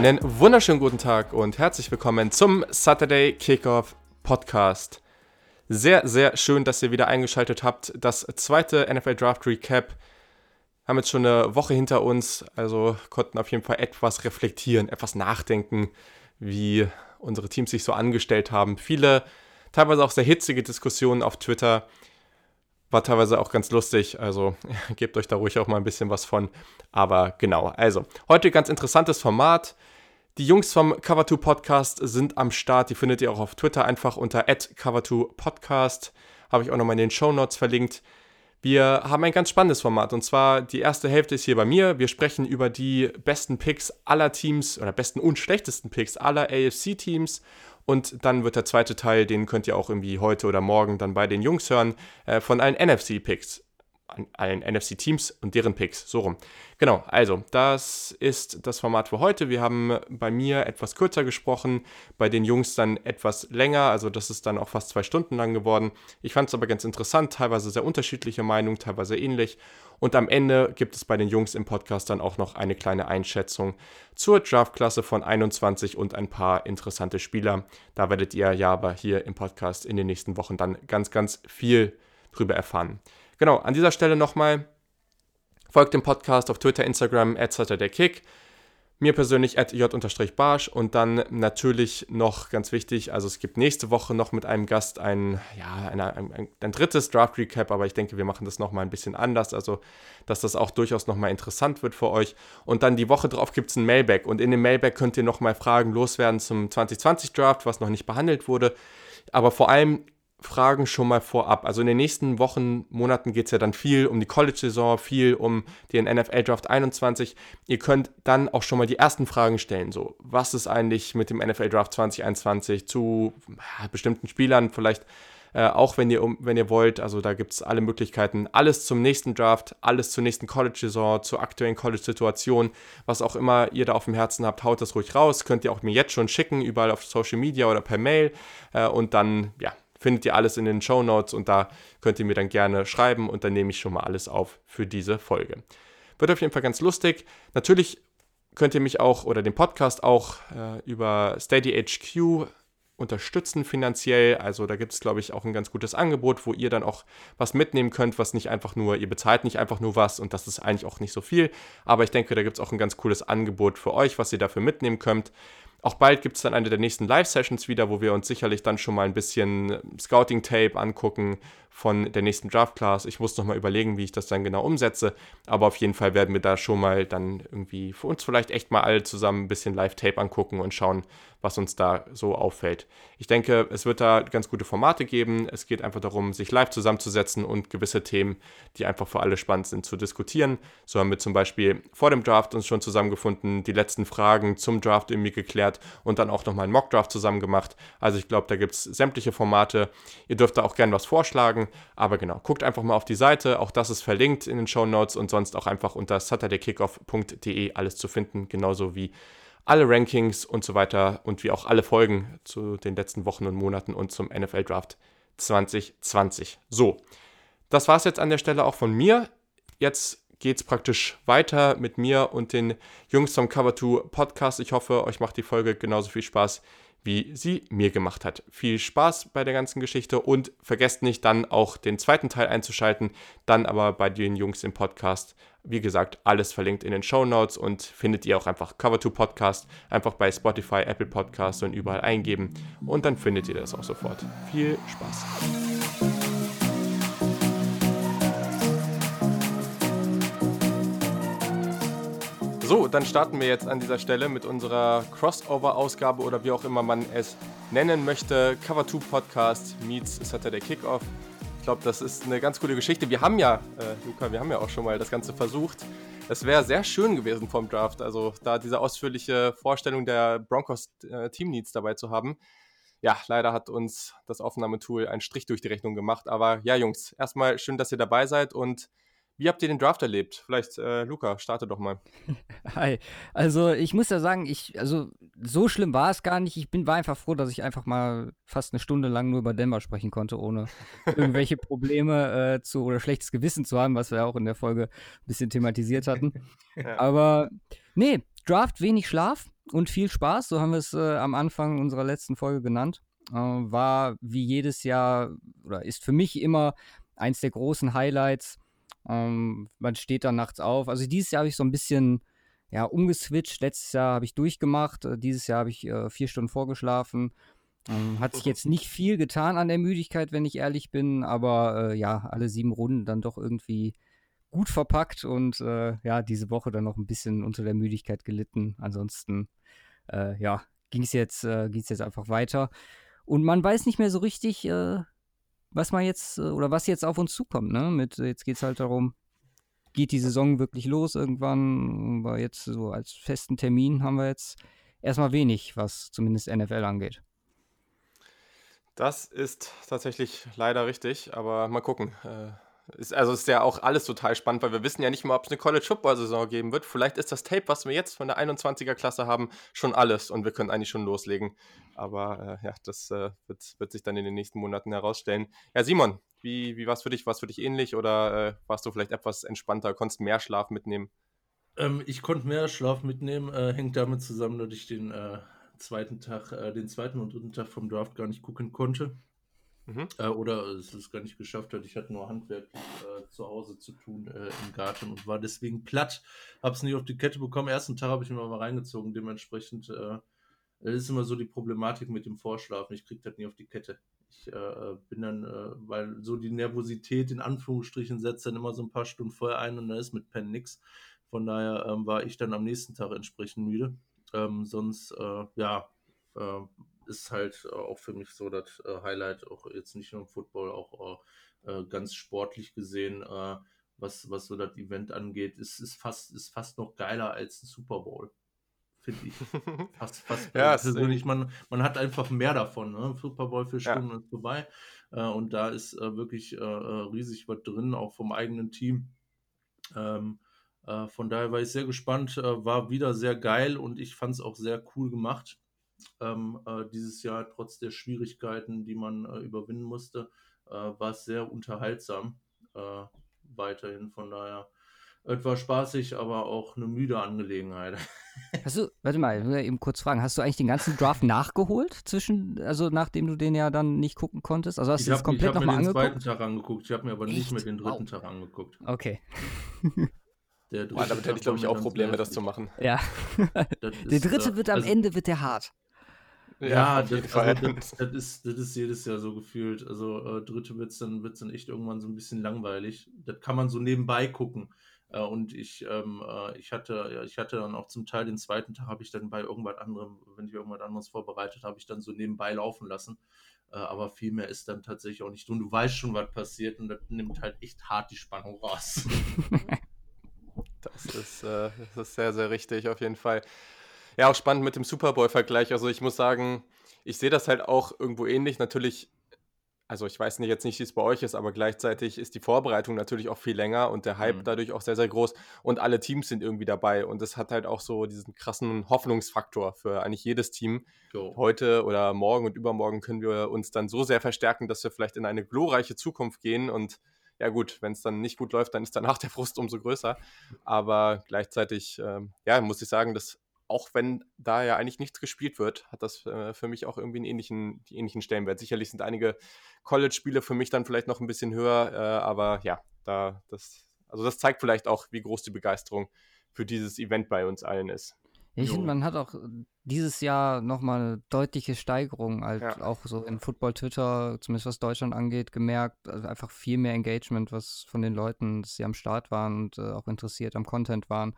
Einen wunderschönen guten Tag und herzlich willkommen zum Saturday Kickoff Podcast. Sehr, sehr schön, dass ihr wieder eingeschaltet habt. Das zweite NFL Draft Recap. Haben jetzt schon eine Woche hinter uns, also konnten auf jeden Fall etwas reflektieren, etwas nachdenken, wie unsere Teams sich so angestellt haben. Viele, teilweise auch sehr hitzige Diskussionen auf Twitter. War teilweise auch ganz lustig, also gebt euch da ruhig auch mal ein bisschen was von. Aber genau, also heute ganz interessantes Format. Die Jungs vom Cover2 Podcast sind am Start. Die findet ihr auch auf Twitter einfach unter cover2podcast. Habe ich auch nochmal in den Show Notes verlinkt. Wir haben ein ganz spannendes Format und zwar die erste Hälfte ist hier bei mir. Wir sprechen über die besten Picks aller Teams oder besten und schlechtesten Picks aller AFC-Teams und dann wird der zweite Teil, den könnt ihr auch irgendwie heute oder morgen dann bei den Jungs hören, äh, von allen NFC-Picks allen NFC-Teams und deren Picks. So rum. Genau, also das ist das Format für heute. Wir haben bei mir etwas kürzer gesprochen, bei den Jungs dann etwas länger. Also das ist dann auch fast zwei Stunden lang geworden. Ich fand es aber ganz interessant, teilweise sehr unterschiedliche Meinungen, teilweise ähnlich. Und am Ende gibt es bei den Jungs im Podcast dann auch noch eine kleine Einschätzung zur Draftklasse von 21 und ein paar interessante Spieler. Da werdet ihr ja aber hier im Podcast in den nächsten Wochen dann ganz, ganz viel drüber erfahren. Genau, an dieser Stelle nochmal, folgt dem Podcast auf Twitter, Instagram, der Kick. Mir persönlich at j-barsch und dann natürlich noch ganz wichtig, also es gibt nächste Woche noch mit einem Gast ein, ja, ein, ein, ein drittes Draft Recap, aber ich denke, wir machen das nochmal ein bisschen anders, also dass das auch durchaus nochmal interessant wird für euch. Und dann die Woche drauf gibt es ein Mailback und in dem Mailback könnt ihr nochmal Fragen loswerden zum 2020 Draft, was noch nicht behandelt wurde. Aber vor allem Fragen schon mal vorab. Also in den nächsten Wochen, Monaten geht es ja dann viel um die College-Saison, viel um den NFL-Draft 21. Ihr könnt dann auch schon mal die ersten Fragen stellen. So, was ist eigentlich mit dem NFL-Draft 2021 zu bestimmten Spielern? Vielleicht äh, auch wenn ihr, wenn ihr wollt. Also da gibt es alle Möglichkeiten. Alles zum nächsten Draft, alles zur nächsten College-Saison, zur aktuellen College-Situation. Was auch immer ihr da auf dem Herzen habt, haut das ruhig raus. Könnt ihr auch mir jetzt schon schicken, überall auf Social Media oder per Mail. Äh, und dann, ja, findet ihr alles in den Show Notes und da könnt ihr mir dann gerne schreiben und dann nehme ich schon mal alles auf für diese Folge. Wird auf jeden Fall ganz lustig. Natürlich könnt ihr mich auch oder den Podcast auch äh, über Steady HQ unterstützen finanziell. Also da gibt es, glaube ich, auch ein ganz gutes Angebot, wo ihr dann auch was mitnehmen könnt, was nicht einfach nur, ihr bezahlt nicht einfach nur was und das ist eigentlich auch nicht so viel. Aber ich denke, da gibt es auch ein ganz cooles Angebot für euch, was ihr dafür mitnehmen könnt. Auch bald gibt es dann eine der nächsten Live-Sessions wieder, wo wir uns sicherlich dann schon mal ein bisschen Scouting-Tape angucken von der nächsten Draft-Class. Ich muss noch mal überlegen, wie ich das dann genau umsetze. Aber auf jeden Fall werden wir da schon mal dann irgendwie für uns vielleicht echt mal alle zusammen ein bisschen Live-Tape angucken und schauen, was uns da so auffällt. Ich denke, es wird da ganz gute Formate geben. Es geht einfach darum, sich live zusammenzusetzen und gewisse Themen, die einfach für alle spannend sind, zu diskutieren. So haben wir zum Beispiel vor dem Draft uns schon zusammengefunden, die letzten Fragen zum Draft irgendwie geklärt und dann auch nochmal einen Mock-Draft zusammen gemacht. Also ich glaube, da gibt es sämtliche Formate. Ihr dürft da auch gerne was vorschlagen. Aber genau, guckt einfach mal auf die Seite. Auch das ist verlinkt in den Show Notes und sonst auch einfach unter saturdaykickoff.de alles zu finden. Genauso wie alle Rankings und so weiter und wie auch alle Folgen zu den letzten Wochen und Monaten und zum NFL Draft 2020. So, das war es jetzt an der Stelle auch von mir. Jetzt geht es praktisch weiter mit mir und den Jungs vom Cover 2 Podcast. Ich hoffe, euch macht die Folge genauso viel Spaß wie sie mir gemacht hat. Viel Spaß bei der ganzen Geschichte und vergesst nicht dann auch den zweiten Teil einzuschalten, dann aber bei den Jungs im Podcast. Wie gesagt, alles verlinkt in den Show Notes und findet ihr auch einfach Cover2 Podcast, einfach bei Spotify, Apple Podcasts und überall eingeben und dann findet ihr das auch sofort. Viel Spaß! So, dann starten wir jetzt an dieser Stelle mit unserer Crossover-Ausgabe oder wie auch immer man es nennen möchte. Cover 2 Podcast meets Saturday Kickoff. Ich glaube, das ist eine ganz coole Geschichte. Wir haben ja, äh, Luca, wir haben ja auch schon mal das Ganze versucht. Es wäre sehr schön gewesen vom Draft, also da diese ausführliche Vorstellung der Broncos äh, Team Needs dabei zu haben. Ja, leider hat uns das Aufnahmetool einen Strich durch die Rechnung gemacht. Aber ja, Jungs, erstmal schön, dass ihr dabei seid und wie habt ihr den Draft erlebt? Vielleicht, äh, Luca, starte doch mal. Hi. Also, ich muss ja sagen, ich, also, so schlimm war es gar nicht. Ich bin, war einfach froh, dass ich einfach mal fast eine Stunde lang nur über Denver sprechen konnte, ohne irgendwelche Probleme äh, zu oder schlechtes Gewissen zu haben, was wir auch in der Folge ein bisschen thematisiert hatten. ja. Aber, nee, Draft wenig Schlaf. und viel Spaß, so haben wir es äh, am Anfang unserer letzten Folge genannt. Äh, war wie jedes Jahr oder ist für mich immer eins der großen Highlights. Ähm, man steht dann nachts auf. Also dieses Jahr habe ich so ein bisschen ja, umgeswitcht. Letztes Jahr habe ich durchgemacht, äh, dieses Jahr habe ich äh, vier Stunden vorgeschlafen. Ähm, hat sich jetzt nicht viel getan an der Müdigkeit, wenn ich ehrlich bin, aber äh, ja, alle sieben Runden dann doch irgendwie gut verpackt und äh, ja, diese Woche dann noch ein bisschen unter der Müdigkeit gelitten. Ansonsten, äh, ja, ging es jetzt, äh, jetzt einfach weiter. Und man weiß nicht mehr so richtig, äh, was man jetzt äh, oder was jetzt auf uns zukommt. Ne? Mit, jetzt geht es halt darum, geht die Saison wirklich los irgendwann? Aber jetzt so als festen Termin haben wir jetzt erstmal wenig, was zumindest NFL angeht. Das ist tatsächlich leider richtig, aber mal gucken. Äh, ist, also ist ja auch alles total spannend, weil wir wissen ja nicht mal, ob es eine College-Football-Saison geben wird. Vielleicht ist das Tape, was wir jetzt von der 21er-Klasse haben, schon alles und wir können eigentlich schon loslegen. Aber äh, ja, das äh, wird, wird, sich dann in den nächsten Monaten herausstellen. Ja, Simon, wie, wie war es für dich? War es für dich ähnlich oder äh, warst du vielleicht etwas entspannter, konntest mehr Schlaf mitnehmen? Ähm, ich konnte mehr Schlaf mitnehmen, äh, hängt damit zusammen, dass ich den äh, zweiten Tag, äh, den zweiten und dritten Tag vom Draft gar nicht gucken konnte. Mhm. Äh, oder es es gar nicht geschafft hat. Ich hatte nur handwerklich äh, zu Hause zu tun äh, im Garten und war deswegen platt. Habe es nicht auf die Kette bekommen. Ersten Tag habe ich mir mal reingezogen. Dementsprechend äh, ist immer so die Problematik mit dem Vorschlafen. Ich kriege das nie auf die Kette. Ich äh, bin dann, äh, weil so die Nervosität in Anführungsstrichen setzt dann immer so ein paar Stunden vorher ein und da ist mit Pen nix. Von daher ähm, war ich dann am nächsten Tag entsprechend müde. Ähm, sonst, ja, ist halt äh, auch für mich so das äh, Highlight, auch jetzt nicht nur im Football, auch äh, ganz sportlich gesehen, was, was so das Event angeht, ist, ist, fast, ist fast noch geiler als ein Super Bowl finde ich. Fast, fast ja, persönlich. Man, man hat einfach mehr davon. Ne? Super Bowl für Stunden ja. ist vorbei. Und da ist wirklich riesig was drin, auch vom eigenen Team. Ähm, von daher war ich sehr gespannt. war wieder sehr geil und ich fand es auch sehr cool gemacht ähm, äh, dieses Jahr, trotz der Schwierigkeiten, die man äh, überwinden musste, äh, war es sehr unterhaltsam äh, weiterhin. Von daher etwas spaßig, aber auch eine müde Angelegenheit. Hast du, warte mal, ich will eben kurz fragen, hast du eigentlich den ganzen Draft nachgeholt zwischen, also nachdem du den ja dann nicht gucken konntest? Also hast ich du das komplett nochmal angeguckt? Ich habe mir den zweiten Tag angeguckt, ich habe mir aber Echt? nicht mehr den dritten wow. Tag angeguckt. Okay. Der Boah, damit hätte ich, glaube ich, auch Probleme, das zu machen. Ja. der dritte äh, wird am also, Ende wird der hart. Ja, das, also das, das, ist, das ist jedes Jahr so gefühlt. Also äh, dritte wird es dann, wird's dann echt irgendwann so ein bisschen langweilig. Das kann man so nebenbei gucken. Äh, und ich, ähm, äh, ich hatte, ja, ich hatte dann auch zum Teil den zweiten Tag habe ich dann bei irgendwas anderem, wenn ich irgendwas anderes vorbereitet habe, ich dann so nebenbei laufen lassen. Äh, aber viel mehr ist dann tatsächlich auch nicht. Und du weißt schon, was passiert und das nimmt halt echt hart die Spannung raus. das ist, äh, das ist sehr, sehr richtig, auf jeden Fall. Ja, auch spannend mit dem Super Bowl-Vergleich. Also ich muss sagen, ich sehe das halt auch irgendwo ähnlich. Natürlich, also ich weiß nicht jetzt nicht, wie es bei euch ist, aber gleichzeitig ist die Vorbereitung natürlich auch viel länger und der Hype mhm. dadurch auch sehr, sehr groß und alle Teams sind irgendwie dabei und das hat halt auch so diesen krassen Hoffnungsfaktor für eigentlich jedes Team. Jo. Heute oder morgen und übermorgen können wir uns dann so sehr verstärken, dass wir vielleicht in eine glorreiche Zukunft gehen und ja gut, wenn es dann nicht gut läuft, dann ist danach der Frust umso größer. Aber gleichzeitig, ähm, ja, muss ich sagen, das auch wenn da ja eigentlich nichts gespielt wird, hat das äh, für mich auch irgendwie einen ähnlichen, ähnlichen Stellenwert. Sicherlich sind einige College-Spiele für mich dann vielleicht noch ein bisschen höher, äh, aber ja, da das, also das zeigt vielleicht auch, wie groß die Begeisterung für dieses Event bei uns allen ist. Ich finde, man hat auch dieses Jahr nochmal eine deutliche Steigerung, halt ja. auch so in Football-Twitter, zumindest was Deutschland angeht, gemerkt. Also einfach viel mehr Engagement, was von den Leuten, dass sie am Start waren und äh, auch interessiert am Content waren.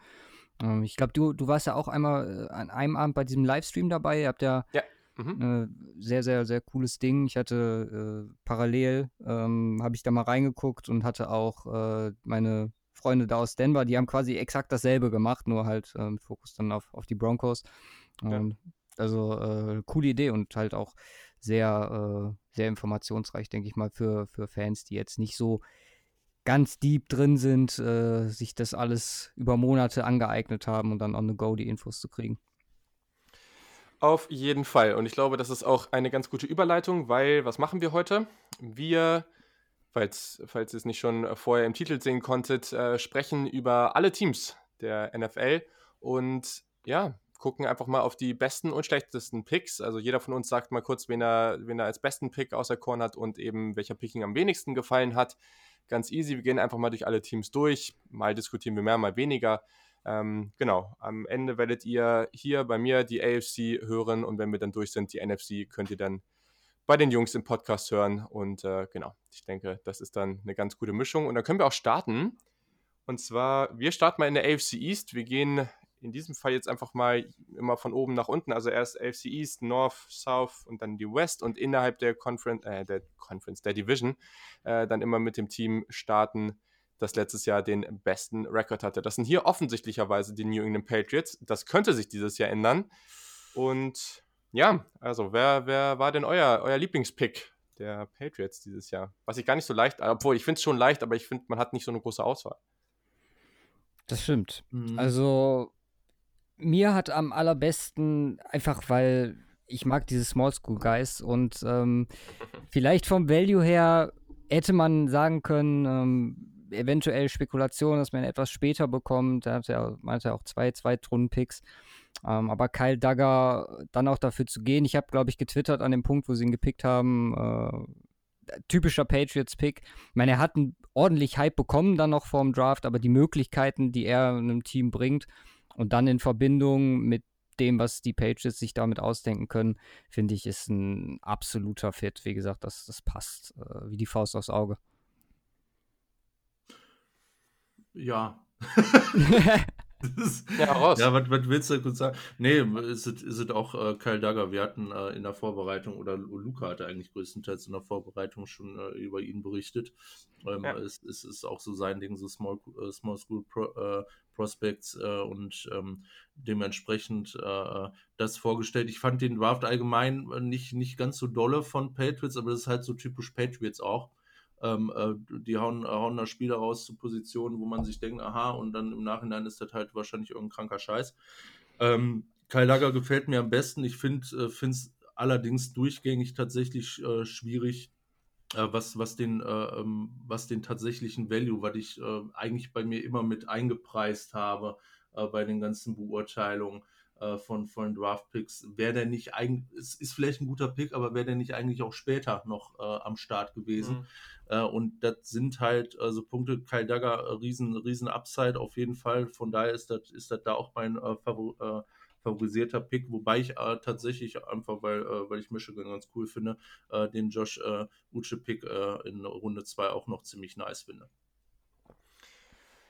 Ähm, ich glaube, du, du warst ja auch einmal äh, an einem Abend bei diesem Livestream dabei. Ihr habt ja, ja. Mhm. Äh, sehr, sehr, sehr cooles Ding. Ich hatte äh, parallel, ähm, habe ich da mal reingeguckt und hatte auch äh, meine Freunde da aus Denver, die haben quasi exakt dasselbe gemacht, nur halt mit Fokus dann auf, auf die Broncos. Ähm, ja. Also äh, coole Idee und halt auch sehr, äh, sehr informationsreich, denke ich mal, für, für Fans, die jetzt nicht so ganz deep drin sind, äh, sich das alles über Monate angeeignet haben und dann on the go die Infos zu kriegen. Auf jeden Fall. Und ich glaube, das ist auch eine ganz gute Überleitung, weil was machen wir heute? Wir, falls, falls ihr es nicht schon vorher im Titel sehen konntet, äh, sprechen über alle Teams der NFL und ja, gucken einfach mal auf die besten und schlechtesten Picks. Also jeder von uns sagt mal kurz, wen er, wen er als besten Pick außer Korn hat und eben welcher Picking am wenigsten gefallen hat. Ganz easy, wir gehen einfach mal durch alle Teams durch. Mal diskutieren wir mehr, mal weniger. Ähm, genau, am Ende werdet ihr hier bei mir die AFC hören und wenn wir dann durch sind, die NFC, könnt ihr dann bei den Jungs im Podcast hören. Und äh, genau, ich denke, das ist dann eine ganz gute Mischung. Und dann können wir auch starten. Und zwar, wir starten mal in der AFC East. Wir gehen in diesem Fall jetzt einfach mal immer von oben nach unten. Also erst AFC East, North, South und dann die West und innerhalb der Conference, äh, der Conference, der Division, äh, dann immer mit dem Team starten, das letztes Jahr den besten Rekord hatte. Das sind hier offensichtlicherweise die New England Patriots. Das könnte sich dieses Jahr ändern. Und ja, also wer, wer war denn euer, euer Lieblingspick der Patriots dieses Jahr? Was ich gar nicht so leicht, obwohl ich finde es schon leicht, aber ich finde, man hat nicht so eine große Auswahl. Das stimmt. Mhm. Also mir hat am allerbesten, einfach weil ich mag diese Small School Guys und ähm, vielleicht vom Value her hätte man sagen können, ähm, eventuell Spekulation, dass man etwas später bekommt. Da hat er, meinte auch zwei Zweitrunden-Picks. Ähm, aber Kyle Dagger dann auch dafür zu gehen. Ich habe, glaube ich, getwittert an dem Punkt, wo sie ihn gepickt haben. Äh, typischer Patriots-Pick. Ich meine, er hat einen ordentlich Hype bekommen dann noch vorm Draft, aber die Möglichkeiten, die er einem Team bringt und dann in Verbindung mit dem, was die Patriots sich damit ausdenken können, finde ich, ist ein absoluter Fit. Wie gesagt, das, das passt äh, wie die Faust aufs Auge. Ja. ja, raus. Ja, was, was willst du kurz sagen? Nee, ist es, auch äh, Kyle Dagger. Wir hatten äh, in der Vorbereitung, oder Luca hatte eigentlich größtenteils in der Vorbereitung schon äh, über ihn berichtet. Ähm, ja. es, es, ist auch so sein Ding, so Small, äh, Small School Pro, äh, Prospects äh, und ähm, dementsprechend das vorgestellt. Ich fand den Draft allgemein nicht, nicht ganz so dolle von Patriots, aber das ist halt so typisch Patriots auch ähm, äh, die hauen, hauen da Spieler raus zu Positionen, wo man sich denkt, aha, und dann im Nachhinein ist das halt wahrscheinlich irgendein kranker Scheiß. Ähm, Kai Lager gefällt mir am besten. Ich finde es äh, allerdings durchgängig tatsächlich äh, schwierig, äh, was, was, den, äh, ähm, was den tatsächlichen Value, was ich äh, eigentlich bei mir immer mit eingepreist habe bei den ganzen Beurteilungen von, von Draft-Picks, wäre der nicht eigentlich, es ist vielleicht ein guter Pick, aber wäre der nicht eigentlich auch später noch am Start gewesen. Mhm. Äh, und das sind halt also Punkte, Kyle Dagger, äh, riesen, riesen Upside auf jeden Fall. Von daher ist das, ist das da auch mein äh, Favor, favorisierter Pick, wobei ich äh, tatsächlich einfach, weil, äh, weil ich Michigan ganz cool finde, äh, den Josh äh, Uche Pick in Runde 2 auch noch ziemlich nice finde.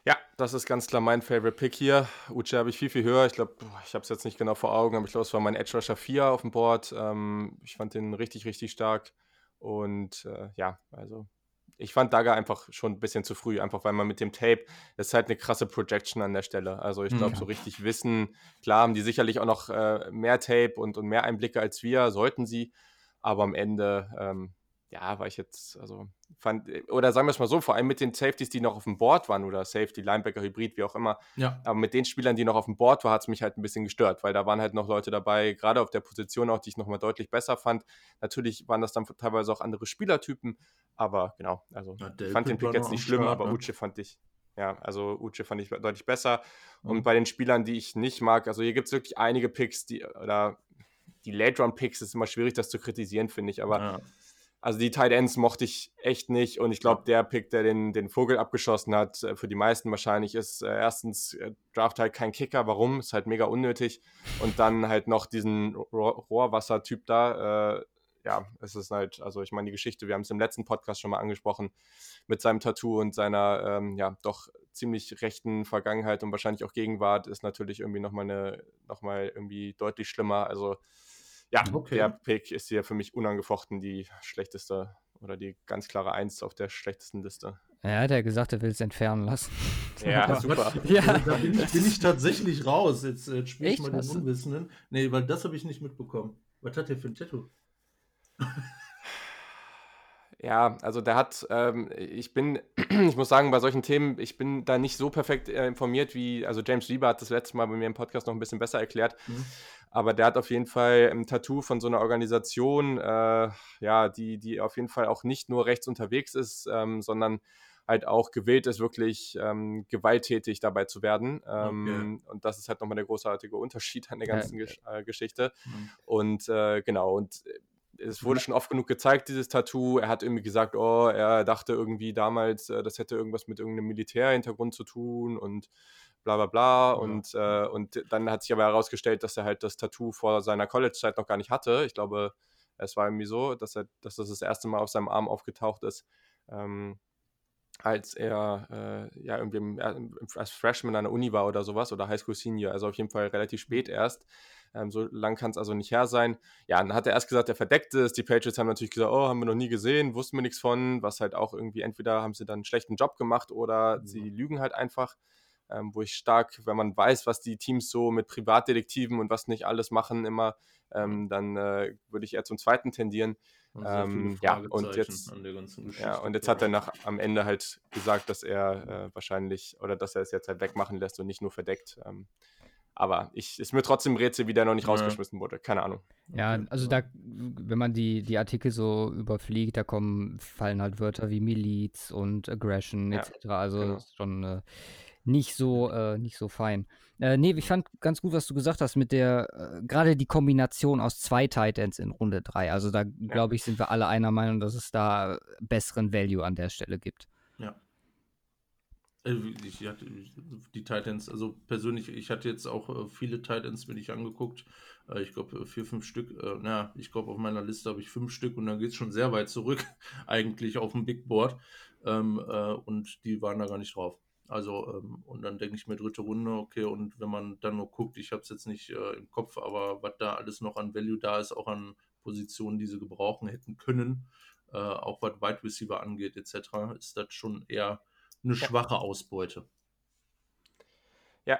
Ja, das ist ganz klar mein Favorite Pick hier. Uche habe ich viel, viel höher. Ich glaube, ich habe es jetzt nicht genau vor Augen, aber ich glaube, es war mein Edge Rusher 4 auf dem Board. Ähm, ich fand den richtig, richtig stark. Und ja, also ich fand Dagger einfach schon ein bisschen zu früh, einfach weil man mit dem Tape, das ist halt eine krasse Projection an der Stelle. Also ich glaube, ja. so richtig wissen, klar haben die sicherlich auch noch äh, mehr Tape und, und mehr Einblicke als wir, sollten sie, aber am Ende, ähm, ja, war ich jetzt, also fand, oder sagen wir es mal so, vor allem mit den Safeties, die noch auf dem Board waren oder Safety, Linebacker, Hybrid, wie auch immer. Ja. Aber mit den Spielern, die noch auf dem Board waren, hat es mich halt ein bisschen gestört, weil da waren halt noch Leute dabei, gerade auf der Position auch, die ich nochmal deutlich besser fand. Natürlich waren das dann teilweise auch andere Spielertypen, aber genau, also ja, ich fand den Pick jetzt nicht schlimm, Start, aber ne? Uche fand ich, ja, also Uche fand ich deutlich besser. Mhm. Und bei den Spielern, die ich nicht mag, also hier gibt es wirklich einige Picks, die, oder die Late-Round-Picks ist immer schwierig, das zu kritisieren, finde ich, aber ja. Also die Tight Ends mochte ich echt nicht und ich glaube, der Pick, der den, den Vogel abgeschossen hat, äh, für die meisten wahrscheinlich ist äh, erstens äh, Draft halt kein Kicker, warum? Ist halt mega unnötig und dann halt noch diesen Rohrwasser-Typ da. Äh, ja, es ist halt, also ich meine, die Geschichte, wir haben es im letzten Podcast schon mal angesprochen, mit seinem Tattoo und seiner, ähm, ja, doch ziemlich rechten Vergangenheit und wahrscheinlich auch Gegenwart ist natürlich irgendwie nochmal eine, nochmal irgendwie deutlich schlimmer. Also ja, okay. der Pick ist hier für mich unangefochten die schlechteste oder die ganz klare Eins auf der schlechtesten Liste. Ja, hat er gesagt, er will es entfernen lassen. Ja, super. Ja. Da bin, bin, ich tatsächlich raus. Jetzt, jetzt spiele ich mal den Unwissenden. Nee, weil das habe ich nicht mitbekommen. Was hat der für ein Tattoo? Ja, also der hat, ähm, ich bin, ich muss sagen, bei solchen Themen, ich bin da nicht so perfekt äh, informiert wie, also James Lieber hat das letzte Mal bei mir im Podcast noch ein bisschen besser erklärt. Mhm. Aber der hat auf jeden Fall ein Tattoo von so einer Organisation, äh, ja, die, die auf jeden Fall auch nicht nur rechts unterwegs ist, ähm, sondern halt auch gewillt ist, wirklich ähm, gewalttätig dabei zu werden. Ähm, okay. Und das ist halt nochmal der großartige Unterschied an der ganzen ja. Gesch äh, Geschichte. Mhm. Und äh, genau, und es wurde schon oft genug gezeigt, dieses Tattoo. Er hat irgendwie gesagt, oh, er dachte irgendwie damals, äh, das hätte irgendwas mit irgendeinem Militärhintergrund zu tun und bla bla bla. Ja. Und, äh, und dann hat sich aber herausgestellt, dass er halt das Tattoo vor seiner College-Zeit noch gar nicht hatte. Ich glaube, es war irgendwie so, dass, er, dass das das erste Mal auf seinem Arm aufgetaucht ist. Ähm, als er äh, ja irgendwie im, als Freshman an der Uni war oder sowas oder Highschool Senior, also auf jeden Fall relativ spät erst. Ähm, so lang kann es also nicht her sein. Ja, dann hat er erst gesagt, er verdeckt es. Die Patriots haben natürlich gesagt, oh, haben wir noch nie gesehen, wussten wir nichts von, was halt auch irgendwie entweder haben sie dann einen schlechten Job gemacht oder mhm. sie lügen halt einfach. Ähm, wo ich stark, wenn man weiß, was die Teams so mit Privatdetektiven und was nicht alles machen, immer, ähm, dann äh, würde ich eher zum zweiten tendieren. Ähm, ja, und jetzt, ja, und jetzt hat er nach, am Ende halt gesagt, dass er äh, wahrscheinlich oder dass er es jetzt halt wegmachen lässt und nicht nur verdeckt. Ähm, aber ich ist mir trotzdem Rätsel, wie der noch nicht ja. rausgeschmissen wurde. Keine Ahnung. Ja, also da, wenn man die, die Artikel so überfliegt, da kommen, fallen halt Wörter wie Miliz und Aggression ja, etc. Also genau. ist schon äh, nicht so, äh, nicht so fein. Äh, nee, ich fand ganz gut, was du gesagt hast mit der, äh, gerade die Kombination aus zwei Titans in Runde 3. Also da, glaube ich, sind wir alle einer Meinung, dass es da besseren Value an der Stelle gibt. Äh, ich hatte die Titans, also persönlich, ich hatte jetzt auch äh, viele Titans mir nicht angeguckt. Äh, ich glaube, vier, fünf Stück. Na, ich glaube, auf meiner Liste habe ich fünf Stück und dann geht es schon sehr weit zurück, eigentlich auf dem Big Board. Ähm, und die waren da gar nicht drauf. Also, ähm, und dann denke ich mir dritte Runde, okay, und wenn man dann nur guckt, ich habe es jetzt nicht im Kopf, aber was da alles noch an Value da ist, auch an Positionen, die sie gebrauchen hätten können, auch was Wide Receiver angeht, etc., ist das schon eher eine schwache Ausbeute. Ja,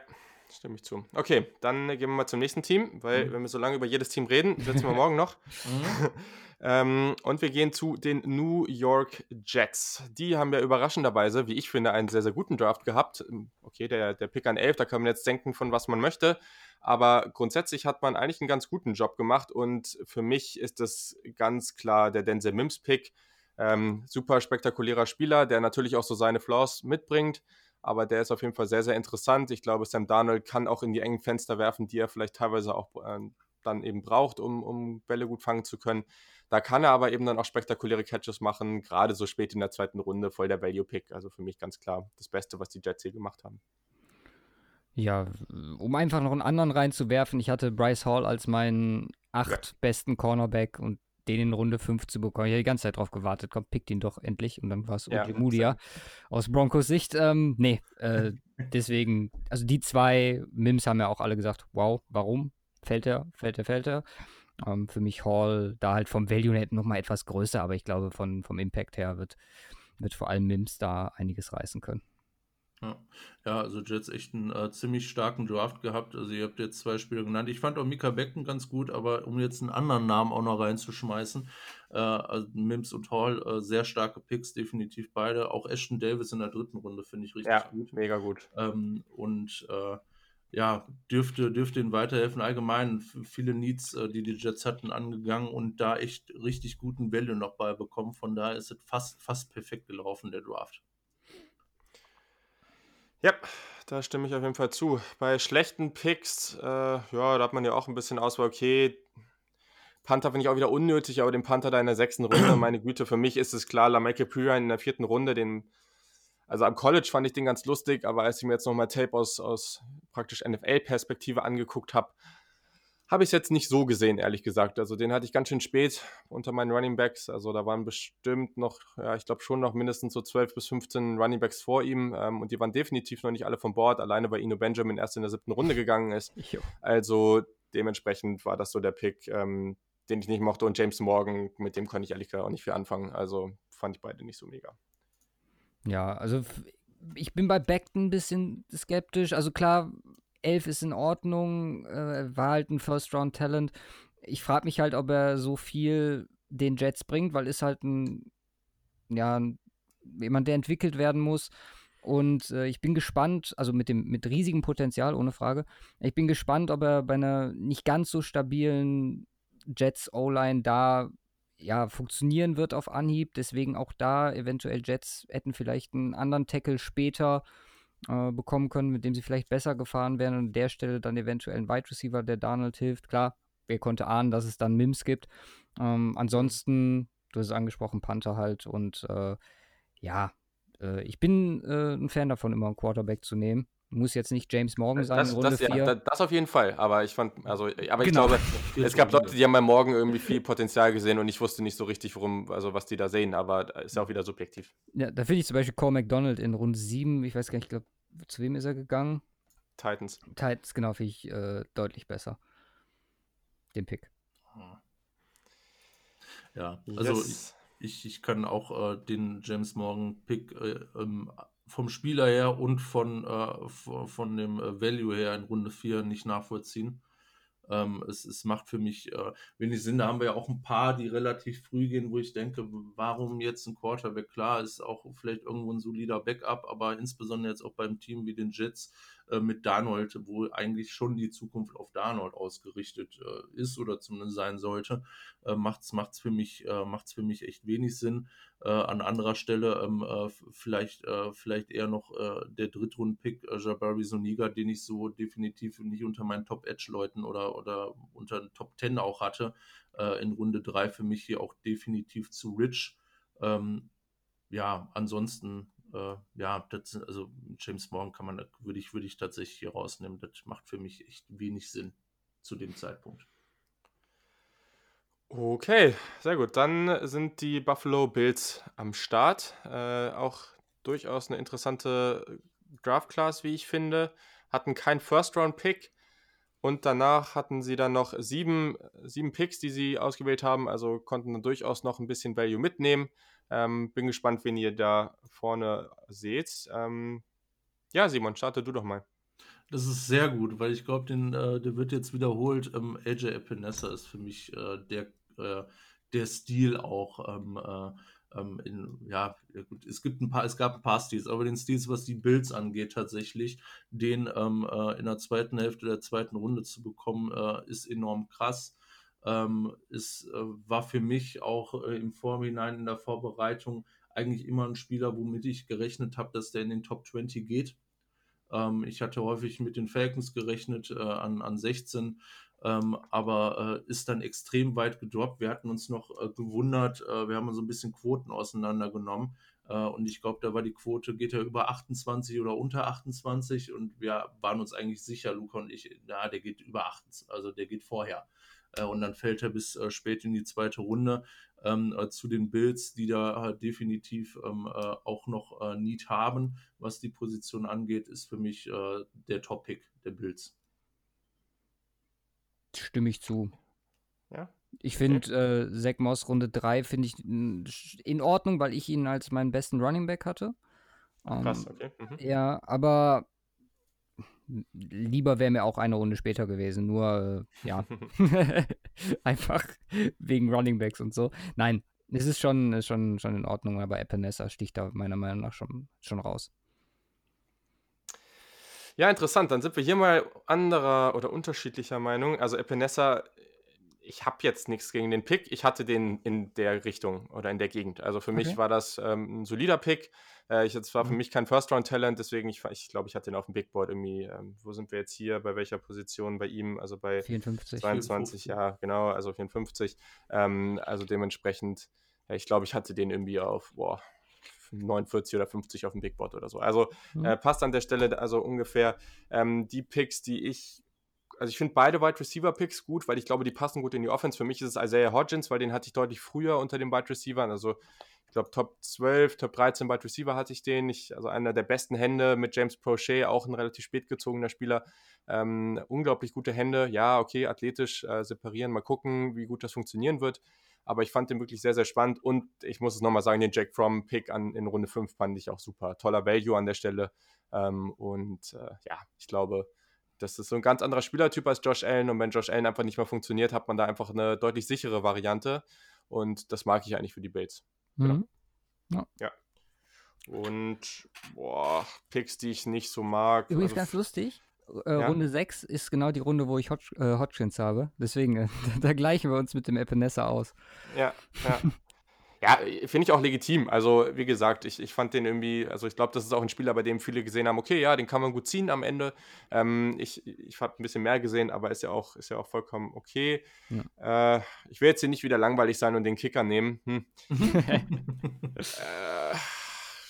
stimme ich zu. Okay, dann gehen wir mal zum nächsten Team, weil mhm. wenn wir so lange über jedes Team reden, sitzen wir morgen noch. Mhm. ähm, und wir gehen zu den New York Jets. Die haben ja überraschenderweise, wie ich finde, einen sehr, sehr guten Draft gehabt. Okay, der, der Pick an 11, da kann man jetzt denken, von was man möchte. Aber grundsätzlich hat man eigentlich einen ganz guten Job gemacht und für mich ist das ganz klar der Denzel Mims Pick. Ähm, super spektakulärer Spieler, der natürlich auch so seine Flaws mitbringt aber der ist auf jeden Fall sehr, sehr interessant. Ich glaube, Sam Darnold kann auch in die engen Fenster werfen, die er vielleicht teilweise auch äh, dann eben braucht, um, um Bälle gut fangen zu können. Da kann er aber eben dann auch spektakuläre Catches machen, gerade so spät in der zweiten Runde, voll der Value-Pick. Also für mich ganz klar das Beste, was die Jets hier gemacht haben. Ja, um einfach noch einen anderen reinzuwerfen, ich hatte Bryce Hall als meinen acht ja. besten Cornerback und den in Runde 5 zu bekommen. Ich habe die ganze Zeit drauf gewartet. Komm, pick den doch endlich. Und dann war es ja, Mudia aus Broncos Sicht. Ähm, nee, äh, deswegen, also die zwei Mims haben ja auch alle gesagt, wow, warum? Fällt er, fällt er, fällt er. Ähm, für mich Hall da halt vom Value Net nochmal etwas größer, aber ich glaube, von, vom Impact her wird, wird vor allem Mims da einiges reißen können. Ja. ja, also Jets echt einen äh, ziemlich starken Draft gehabt. Also ihr habt jetzt zwei Spieler genannt. Ich fand auch Mika Becken ganz gut, aber um jetzt einen anderen Namen auch noch reinzuschmeißen, äh, also Mims und Hall, äh, sehr starke Picks, definitiv beide. Auch Ashton Davis in der dritten Runde finde ich richtig ja, gut. mega gut. Ähm, und äh, ja, dürfte, dürfte ihnen weiterhelfen. Allgemein viele Needs, äh, die die Jets hatten, angegangen und da echt richtig guten Value noch bei bekommen. Von daher ist es fast, fast perfekt gelaufen, der Draft. Ja, da stimme ich auf jeden Fall zu. Bei schlechten Picks, äh, ja, da hat man ja auch ein bisschen Auswahl, okay, Panther finde ich auch wieder unnötig, aber den Panther da in der sechsten Runde, meine Güte, für mich ist es klar, Lameke Pyran in der vierten Runde, den, also am College fand ich den ganz lustig, aber als ich mir jetzt nochmal Tape aus, aus praktisch NFL-Perspektive angeguckt habe, habe ich es jetzt nicht so gesehen, ehrlich gesagt. Also den hatte ich ganz schön spät unter meinen Running Backs. Also da waren bestimmt noch, ja, ich glaube schon noch mindestens so 12 bis 15 Running Backs vor ihm. Ähm, und die waren definitiv noch nicht alle von Bord, alleine weil Ino Benjamin erst in der siebten Runde gegangen ist. Jo. Also dementsprechend war das so der Pick, ähm, den ich nicht mochte. Und James Morgan, mit dem konnte ich ehrlich gesagt auch nicht viel anfangen. Also fand ich beide nicht so mega. Ja, also ich bin bei Beckton ein bisschen skeptisch. Also klar, 11 ist in Ordnung, äh, war halt ein First-Round-Talent. Ich frage mich halt, ob er so viel den Jets bringt, weil ist halt ein, ja, jemand, der entwickelt werden muss. Und äh, ich bin gespannt, also mit dem mit riesigem Potenzial, ohne Frage. Ich bin gespannt, ob er bei einer nicht ganz so stabilen Jets O-Line da ja, funktionieren wird auf Anhieb. Deswegen auch da eventuell Jets hätten vielleicht einen anderen Tackle später äh, bekommen können, mit dem sie vielleicht besser gefahren wären. Und an der Stelle dann eventuell ein Wide Receiver, der Donald hilft. Klar, wer konnte ahnen, dass es dann Mims gibt. Ähm, ansonsten, du hast es angesprochen, Panther halt. Und äh, ja, äh, ich bin äh, ein Fan davon, immer einen Quarterback zu nehmen. Muss jetzt nicht James Morgan sein das, in Runde das, 4. Ja, das auf jeden Fall, aber ich fand, also, aber ich Genau. glaube, es gab Leute, die haben bei Morgen irgendwie viel Potenzial gesehen und ich wusste nicht so richtig, worum, also was die da sehen, aber ist ja auch wieder subjektiv. Ja, da finde ich zum Beispiel Cole McDonald in Runde 7, ich weiß gar nicht, ich glaube, zu wem ist er gegangen? Titans. Titans, genau, finde ich äh, deutlich besser. Den Pick. Ja, also Yes. ich, ich kann auch äh, den James Morgan-Pick äh, ähm, vom Spieler her und von, äh, von, dem äh, Value her in Runde 4 nicht nachvollziehen. Ähm, es, es macht für mich äh, wenig Sinn. Da haben wir ja auch ein paar, die relativ früh gehen, wo ich denke, warum jetzt ein Quarterback? Klar, ist auch vielleicht irgendwo ein solider Backup, aber insbesondere jetzt auch beim Team wie den Jets äh, mit Darnold, wo eigentlich schon die Zukunft auf Darnold ausgerichtet äh, ist oder zumindest sein sollte, äh, macht's macht's für mich äh, für mich echt wenig Sinn. Äh, an anderer Stelle ähm, äh, vielleicht vielleicht eher noch der Drittrunden-Pick äh, Jabari Soniga, den ich so definitiv nicht unter meinen Top-Edge-Leuten oder oder unter den Top 10 auch hatte. In Runde 3 für mich hier auch definitiv zu rich. Ähm, ja, ansonsten, äh, ja, das, also James Morgan kann man, würde ich, würde ich tatsächlich hier rausnehmen. Das macht für mich echt wenig Sinn zu dem Zeitpunkt. Okay, sehr gut. Dann sind die Buffalo Bills am Start. Äh, auch durchaus eine interessante Draft-Class, wie ich finde. Hatten keinen First-Round-Pick und danach hatten sie dann noch sieben, sieben Picks, die sie ausgewählt haben. Also konnten dann durchaus noch ein bisschen Value mitnehmen. Ähm, bin gespannt, wen ihr da vorne seht. Ähm, ja, Simon, starte du doch mal. Das ist sehr gut, weil ich glaube, äh, der wird jetzt wiederholt. Ähm, AJ Epinesa ist für mich äh, der, äh, der Stil auch. Ähm, äh, ähm, in, ja, gut, es gibt ein paar, es gab ein paar Stils, aber den Stils, was die Bills angeht, tatsächlich, den ähm, äh, in der zweiten Hälfte der zweiten Runde zu bekommen, äh, ist enorm krass. Ähm, es äh, war für mich auch äh, im Vorhinein in der Vorbereitung eigentlich immer ein Spieler, womit ich gerechnet habe, dass der in den Top 20 geht. Ähm, ich hatte häufig mit den Falcons gerechnet äh, an, an 16, ähm, aber äh, ist dann extrem weit gedroppt. Wir hatten uns noch äh, gewundert, äh, wir haben so ein bisschen Quoten auseinandergenommen und ich glaube, da war die Quote, geht er über 28 oder unter 28 und wir waren uns eigentlich sicher, Luca und ich, na, der geht über 28, also der geht vorher. Äh, und dann fällt er bis äh, spät in die zweite Runde ähm, äh, zu den Bills, die da äh, definitiv ähm, äh, auch noch äh, Need haben, was die Position angeht, ist für mich äh, der Top-Pick der Bills. Stimme ich zu. Ja. Ich finde äh, Zach Moss Runde 3 finde ich in Ordnung, weil ich ihn als meinen besten Running Back hatte. Ähm, Krass, okay. Mhm. Ja, aber lieber wäre mir auch eine Runde später gewesen. Nur, äh, ja, einfach wegen Running Backs und so. Nein, es ist schon, ist schon, schon in Ordnung, aber Epinesa sticht da meiner Meinung nach schon, schon raus. Ja, interessant. Dann sind wir hier mal anderer oder unterschiedlicher Meinung. Also Epinesa, ich habe jetzt nichts gegen den Pick. Ich hatte den in der Richtung oder in der Gegend. Also für mich Okay. war das ähm, ein solider Pick. Äh, ich, es war für Mhm. mich kein First-Round-Talent, deswegen ich, ich glaube, ich hatte ihn auf dem Big Board irgendwie. Ähm, wo sind wir jetzt hier? Bei welcher Position bei ihm? Also bei 54. 22, 54. ja, genau, also 54. Ähm, also dementsprechend, ja, ich glaube, ich hatte den irgendwie auf boah, 49 oder 50 auf dem Big Board oder so. Also Mhm. äh, passt an der Stelle also ungefähr ähm, die Picks, die ich. Also ich finde beide Wide Receiver Picks gut, weil ich glaube, die passen gut in die Offense. Für mich ist es Isaiah Hodgins, weil den hatte ich deutlich früher unter den Wide Receivern. Also ich glaube Top 12, Top 13 Wide Receiver hatte ich den. Ich, also einer der besten Hände mit James Prochet, auch ein relativ spät gezogener Spieler. Ähm, unglaublich gute Hände. Ja, okay, athletisch äh, separieren. Mal gucken, wie gut das funktionieren wird. Aber ich fand den wirklich sehr, sehr spannend. Und ich muss es nochmal sagen, den Jack Fromm-Pick in Runde 5 fand ich auch super. Toller Value an der Stelle. Ähm, und äh, ja, ich glaube, das ist so ein ganz anderer Spielertyp als Josh Allen. Und wenn Josh Allen einfach nicht mehr funktioniert, hat man da einfach eine deutlich sichere Variante. Und das mag ich eigentlich für die Bills. Mhm. Und boah, Picks, die ich nicht so mag. Übrigens also ganz lustig. äh, ja. Runde 6 ist genau die Runde, wo ich Hodg äh, Hodgkins habe. Deswegen, äh, da gleichen wir uns mit dem Epinesa aus. Ja, ja. Ja, finde ich auch legitim. Also, wie gesagt, ich, ich fand den irgendwie, also ich glaube, das ist auch ein Spieler, bei dem viele gesehen haben, okay, ja, den kann man gut ziehen am Ende. Ähm, ich ich habe ein bisschen mehr gesehen, aber ist ja auch, ist ja auch vollkommen okay. Ja. Äh, ich will jetzt hier nicht wieder langweilig sein und den Kicker nehmen. Hm. äh,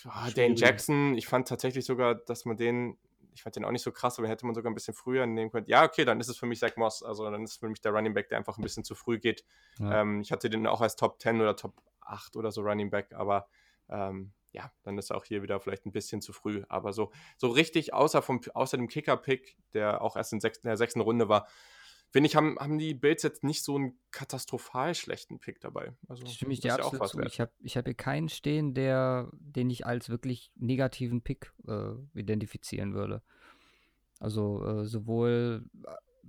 oh, Dane Jackson, ich fand tatsächlich sogar, dass man den ich fand den auch nicht so krass, aber hätte man sogar ein bisschen früher nehmen können. Ja, okay, dann ist es für mich Zach Moss. Also dann ist es für mich der Running Back, der einfach ein bisschen zu früh geht. Ja. Ähm, ich hatte den auch als Top 10 oder Top 8 oder so Running Back, aber ähm, ja, dann ist er auch hier wieder vielleicht ein bisschen zu früh. Aber so, so richtig, außer, vom, außer dem Kicker-Pick, der auch erst in, sechs, in der sechsten Runde war, finde ich, haben, haben die Bills jetzt nicht so einen katastrophal schlechten Pick dabei. Also, Stimme ich dir was zu. Wert. Ich habe ich hab hier keinen stehen, der, den ich als wirklich negativen Pick äh, identifizieren würde. Also äh, sowohl,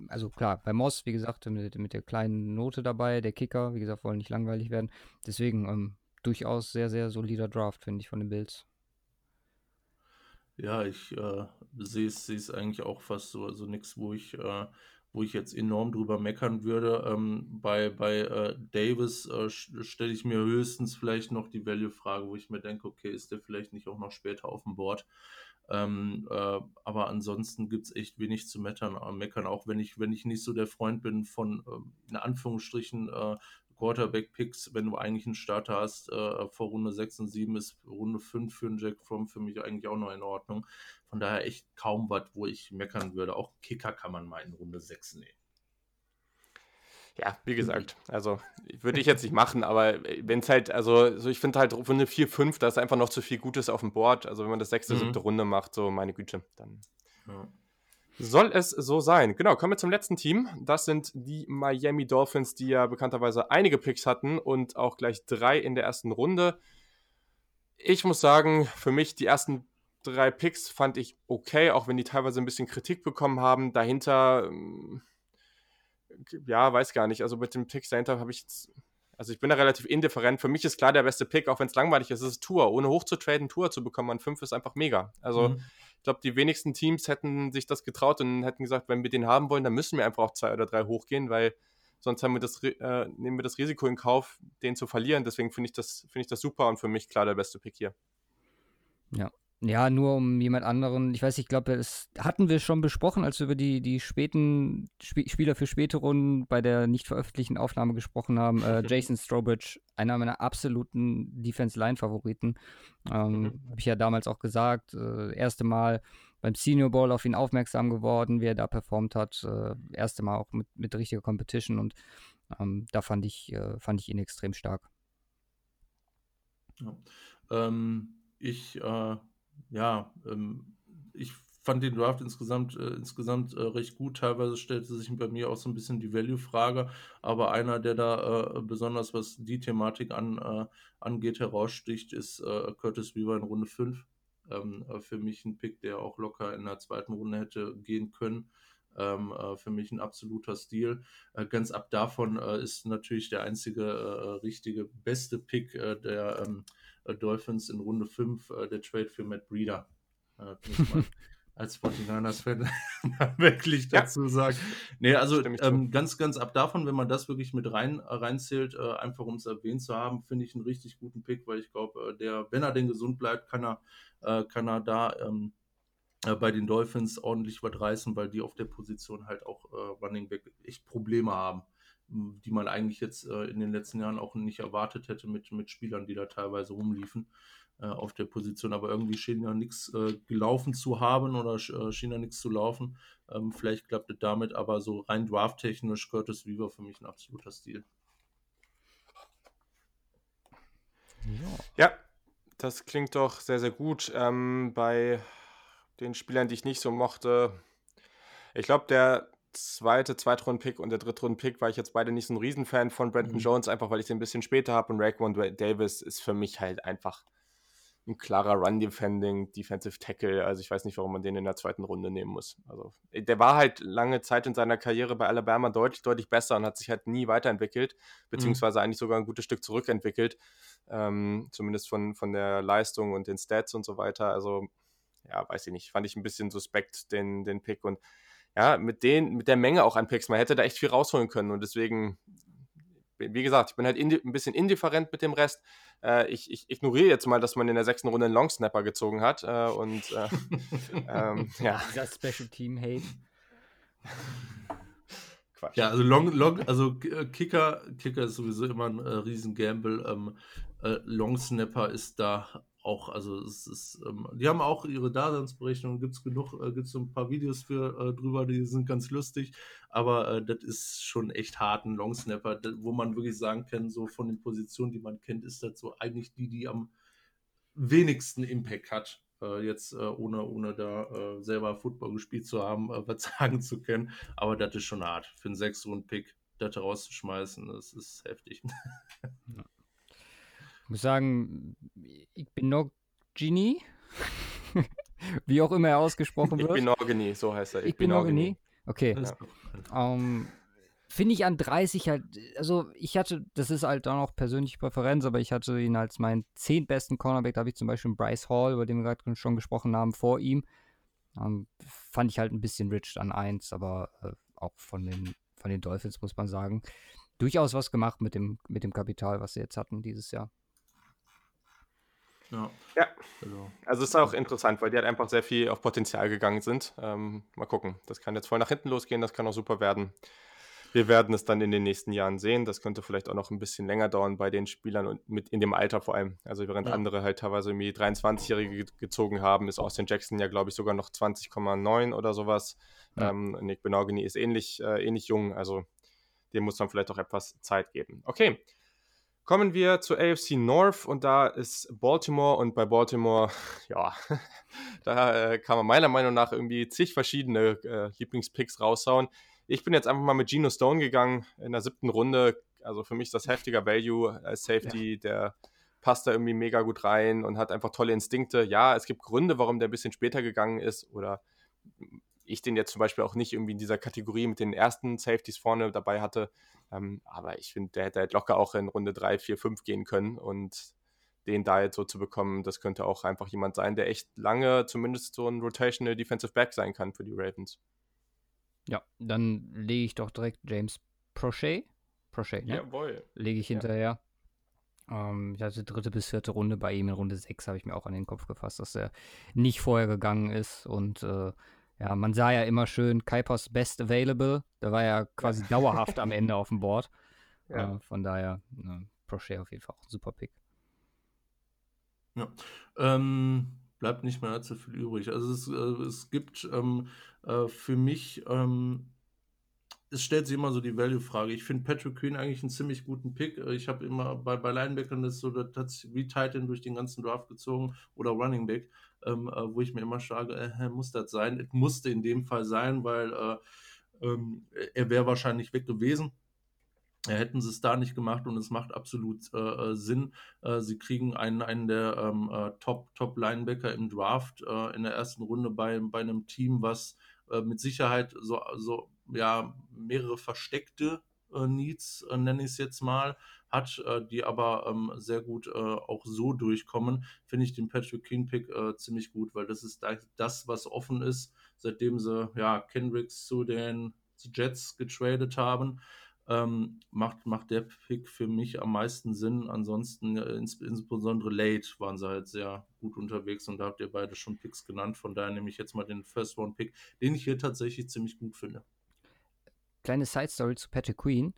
also klar, bei Moss, wie gesagt, mit, mit der kleinen Note dabei, der Kicker, wie gesagt, wollen nicht langweilig werden. Deswegen ähm, durchaus sehr, sehr solider Draft, finde ich, von den Bills. Ja, ich äh, sehe es eigentlich auch fast so, also nichts, wo ich äh, wo ich jetzt enorm drüber meckern würde. Ähm, bei bei äh, Davis äh, stelle ich mir höchstens vielleicht noch die Value-Frage, wo ich mir denke, okay, ist der vielleicht nicht auch noch später auf dem Board? Ähm, äh, aber ansonsten gibt es echt wenig zu meckern, äh, meckern, auch wenn ich, wenn ich nicht so der Freund bin von, äh, in Anführungsstrichen, äh, Quarterback-Picks, wenn du eigentlich einen Starter hast, äh, vor Runde 6 und 7 ist Runde 5 für einen Jack Fromm für mich eigentlich auch noch in Ordnung. Von daher echt kaum was, wo ich meckern würde. Auch Kicker kann man mal in Runde 6 nehmen. Ja, wie gesagt, also würde ich jetzt nicht machen, aber wenn es halt, also so ich finde halt Runde 4, 5, da ist einfach noch zu viel Gutes auf dem Board. Also wenn man das sechste, mhm. siebte Runde macht, so meine Güte, dann. Ja. Soll es so sein? Genau, kommen wir zum letzten Team. Das sind die Miami Dolphins, die ja bekannterweise einige Picks hatten und auch gleich drei in der ersten Runde. Ich muss sagen, für mich die ersten drei Picks fand ich okay, auch wenn die teilweise ein bisschen Kritik bekommen haben. Dahinter, ähm, ja, weiß gar nicht. Also mit den Picks dahinter habe ich jetzt, also ich bin da relativ indifferent. Für mich ist klar der beste Pick, auch wenn es langweilig ist, ist Tour. Ohne hochzutraden, Tour zu bekommen an fünf ist einfach mega. Also mhm. Ich glaube, die wenigsten Teams hätten sich das getraut und hätten gesagt, wenn wir den haben wollen, dann müssen wir einfach auf zwei oder drei hochgehen, weil sonst haben wir das, äh, nehmen wir das Risiko in Kauf, den zu verlieren. Deswegen finde ich, das, find ich das super und für mich klar der beste Pick hier. Ja, ja, nur um jemand anderen, ich weiß, ich glaube, das hatten wir schon besprochen, als wir über die, die späten Sp Spieler für späte Runden bei der nicht veröffentlichten Aufnahme gesprochen haben. Äh, Jason Strobridge, einer meiner absoluten Defense-Line-Favoriten. Ähm, mhm. Habe ich ja damals auch gesagt. Äh, erste Mal beim Senior Bowl auf ihn aufmerksam geworden, wie er da performt hat. Äh, erste Mal auch mit, mit richtiger Competition und ähm, da fand ich, äh, fand ich ihn extrem stark. Ja. Ähm, ich äh, ja, ähm, ich fand den Draft insgesamt, äh, insgesamt äh, recht gut. Teilweise stellte sich bei mir auch so ein bisschen die Value-Frage, aber einer, der da äh, besonders was die Thematik an, äh, angeht, heraussticht, ist äh, Curtis Weaver in Runde 5. Ähm, äh, für mich ein Pick, der auch locker in der zweiten Runde hätte gehen können. Ähm, für mich ein absoluter Stil. ganz ab davon ist natürlich der einzige richtige beste Pick der ähm, äh, Dolphins in Runde 5 äh, der Trade für Matt Breeder. Äh, als 49ers-Fan wirklich dazu ja. sagen. Nee, also ähm, ganz, ganz ab davon, wenn man das wirklich mit rein reinzählt, äh, einfach um es erwähnt zu haben, finde ich einen richtig guten Pick, weil ich glaube, äh, der, wenn er denn gesund bleibt, kann er, äh, kann er da ähm, äh, bei den Dolphins ordentlich was reißen, weil die auf der Position halt auch äh, Running Back echt Probleme haben die man eigentlich jetzt äh, in den letzten Jahren auch nicht erwartet hätte mit, mit Spielern, die da teilweise rumliefen äh, auf der Position. Aber irgendwie schien ja nichts äh, gelaufen zu haben oder äh, schien ja nichts zu laufen. Ähm, vielleicht klappt es damit, aber so rein drafttechnisch Curtis Weaver für mich ein absoluter Stil. Ja. ja, das klingt doch sehr, sehr gut. Ähm, bei den Spielern, die ich nicht so mochte, ich glaube, der zweite Zweitrunden-Pick und der Drittrunden-Pick war ich jetzt beide nicht so ein Riesenfan von Brandon mhm. Jones, einfach weil ich den ein bisschen später habe und Raekwon Davis ist für mich halt einfach ein klarer Run-Defending, Defensive Tackle. Also ich weiß nicht, warum man den in der zweiten Runde nehmen muss. Also der war halt lange Zeit in seiner Karriere bei Alabama deutlich, deutlich besser und hat sich halt nie weiterentwickelt, mhm. beziehungsweise mhm. eigentlich sogar ein gutes Stück zurückentwickelt. Ähm, zumindest von, von der Leistung und den Stats und so weiter. Also ja, weiß ich nicht, fand ich ein bisschen suspekt, den, den Pick und ja, mit, den, mit der Menge auch an Picks, man hätte da echt viel rausholen können und deswegen, wie gesagt, ich bin halt ein bisschen indifferent mit dem Rest. Äh, ich, ich, ignoriere jetzt mal, dass man in der sechsten Runde einen Longsnapper gezogen hat äh, und äh, ähm, ja. Dieser Special Team Hate. Quatsch. Ja, also Long, Long, also äh, Kicker, Kicker ist sowieso immer ein äh, riesen Gamble. Ähm, äh, Long Snapper ist da auch, also es ist, ähm, die haben auch ihre Daseinsberechnung, gibt es genug, äh, gibt es so ein paar Videos für äh, drüber, die sind ganz lustig, aber äh, das ist schon echt hart, ein Long Snapper, wo man wirklich sagen kann, so von den Positionen, die man kennt, ist das so eigentlich die, die am wenigsten Impact hat äh, jetzt äh, ohne, ohne da äh, selber Football gespielt zu haben, was sagen zu können. Aber das ist schon hart. Für einen sechs rund pick das rauszuschmeißen, das ist heftig. Ja. Ich muss sagen, ich bin noch Genie. Wie auch immer er ausgesprochen wird. Ich bin Organi, so heißt er. Ich, ich bin Organi. Okay. Ja. Um, finde ich an 30 halt, also ich hatte, das ist halt auch noch persönliche Präferenz, aber ich hatte ihn als meinen zehntbesten Cornerback, da habe ich zum Beispiel Bryce Hall, über den wir gerade schon gesprochen haben, vor ihm. Um, ähm, fand ich halt ein bisschen rich an 1, aber äh, auch von den, von den Dolphins muss man sagen. Durchaus was gemacht mit dem, mit dem Kapital, was sie jetzt hatten dieses Jahr. Ja. ja. Also. also es ist auch interessant, weil die halt einfach sehr viel auf Potenzial gegangen sind. Ähm, mal gucken. Das kann jetzt voll nach hinten losgehen, das kann auch super werden wir werden es dann in den nächsten Jahren sehen. Das könnte vielleicht auch noch ein bisschen länger dauern bei den Spielern und mit in dem Alter vor allem. Also während ja. andere halt teilweise irgendwie 23-Jährige gezogen haben, ist Austin Jackson ja, glaube ich, sogar noch 20,9 oder sowas. Ja. Ähm, Nick Benogany ist ähnlich, äh, ähnlich jung, also dem muss man vielleicht auch etwas Zeit geben. Okay. Kommen wir zu AFC North und da ist Baltimore und bei Baltimore, ja, da äh, kann man meiner Meinung nach irgendwie zig verschiedene äh, Lieblingspicks raushauen. Ich bin jetzt einfach mal mit Geno Stone gegangen in der siebten Runde. Also für mich ist das heftiger Value als Safety, ja. der passt da irgendwie mega gut rein und hat einfach tolle Instinkte. Ja, es gibt Gründe, warum der ein bisschen später gegangen ist oder ich den jetzt zum Beispiel auch nicht irgendwie in dieser Kategorie mit den ersten Safeties vorne dabei hatte. Ähm, aber ich finde, der hätte halt locker auch in Runde 3, 4, 5 gehen können und den da jetzt so zu bekommen, das könnte auch einfach jemand sein, der echt lange zumindest so ein Rotational Defensive Back sein kann für die Ravens. Ja, dann lege ich doch direkt James Prochet. Prochet, ne? Jawohl. Lege ich hinterher. Ja. Ähm, ich hatte dritte bis vierte Runde bei ihm. In Runde sechs habe ich mir auch an den Kopf gefasst, dass er nicht vorher gegangen ist. Und äh, ja, man sah ja immer schön Kuipers Best Available. Da war ja quasi dauerhaft am Ende auf dem Board. Ja. Äh, von daher, äh, Prochet auf jeden Fall auch ein super Pick. Ja. Ähm, bleibt nicht mehr allzu viel übrig. Also es, äh, es gibt ähm, äh, für mich, ähm, es stellt sich immer so die Value-Frage. Ich finde Patrick Queen eigentlich einen ziemlich guten Pick. Äh, ich habe immer bei, bei Linebackern das so, das wie Titan durch den ganzen Draft gezogen oder Running Back, ähm, äh, wo ich mir immer schlage, äh, muss das sein? Es musste in dem Fall sein, weil äh, ähm, er wäre wahrscheinlich weg gewesen hätten sie es da nicht gemacht und es macht absolut äh, äh, Sinn. Äh, sie kriegen einen, einen der ähm, äh, Top, Top Linebacker im Draft äh, in der ersten Runde bei, bei einem Team, was mit Sicherheit so, so ja, mehrere versteckte Needs, nenne ich es jetzt mal, hat, die aber ähm, sehr gut auch so durchkommen, finde ich den Patrick King Pick ziemlich gut, weil das ist das, was offen ist, seitdem sie ja Kendricks zu den Jets getradet haben ähm, macht, macht der Pick für mich am meisten Sinn. Ansonsten, äh, ins, insbesondere late, waren sie halt sehr gut unterwegs und da habt ihr beide schon Picks genannt. Von daher nehme ich jetzt mal den First Round Pick, den ich hier tatsächlich ziemlich gut finde. Kleine Side Story zu Patrick Queen.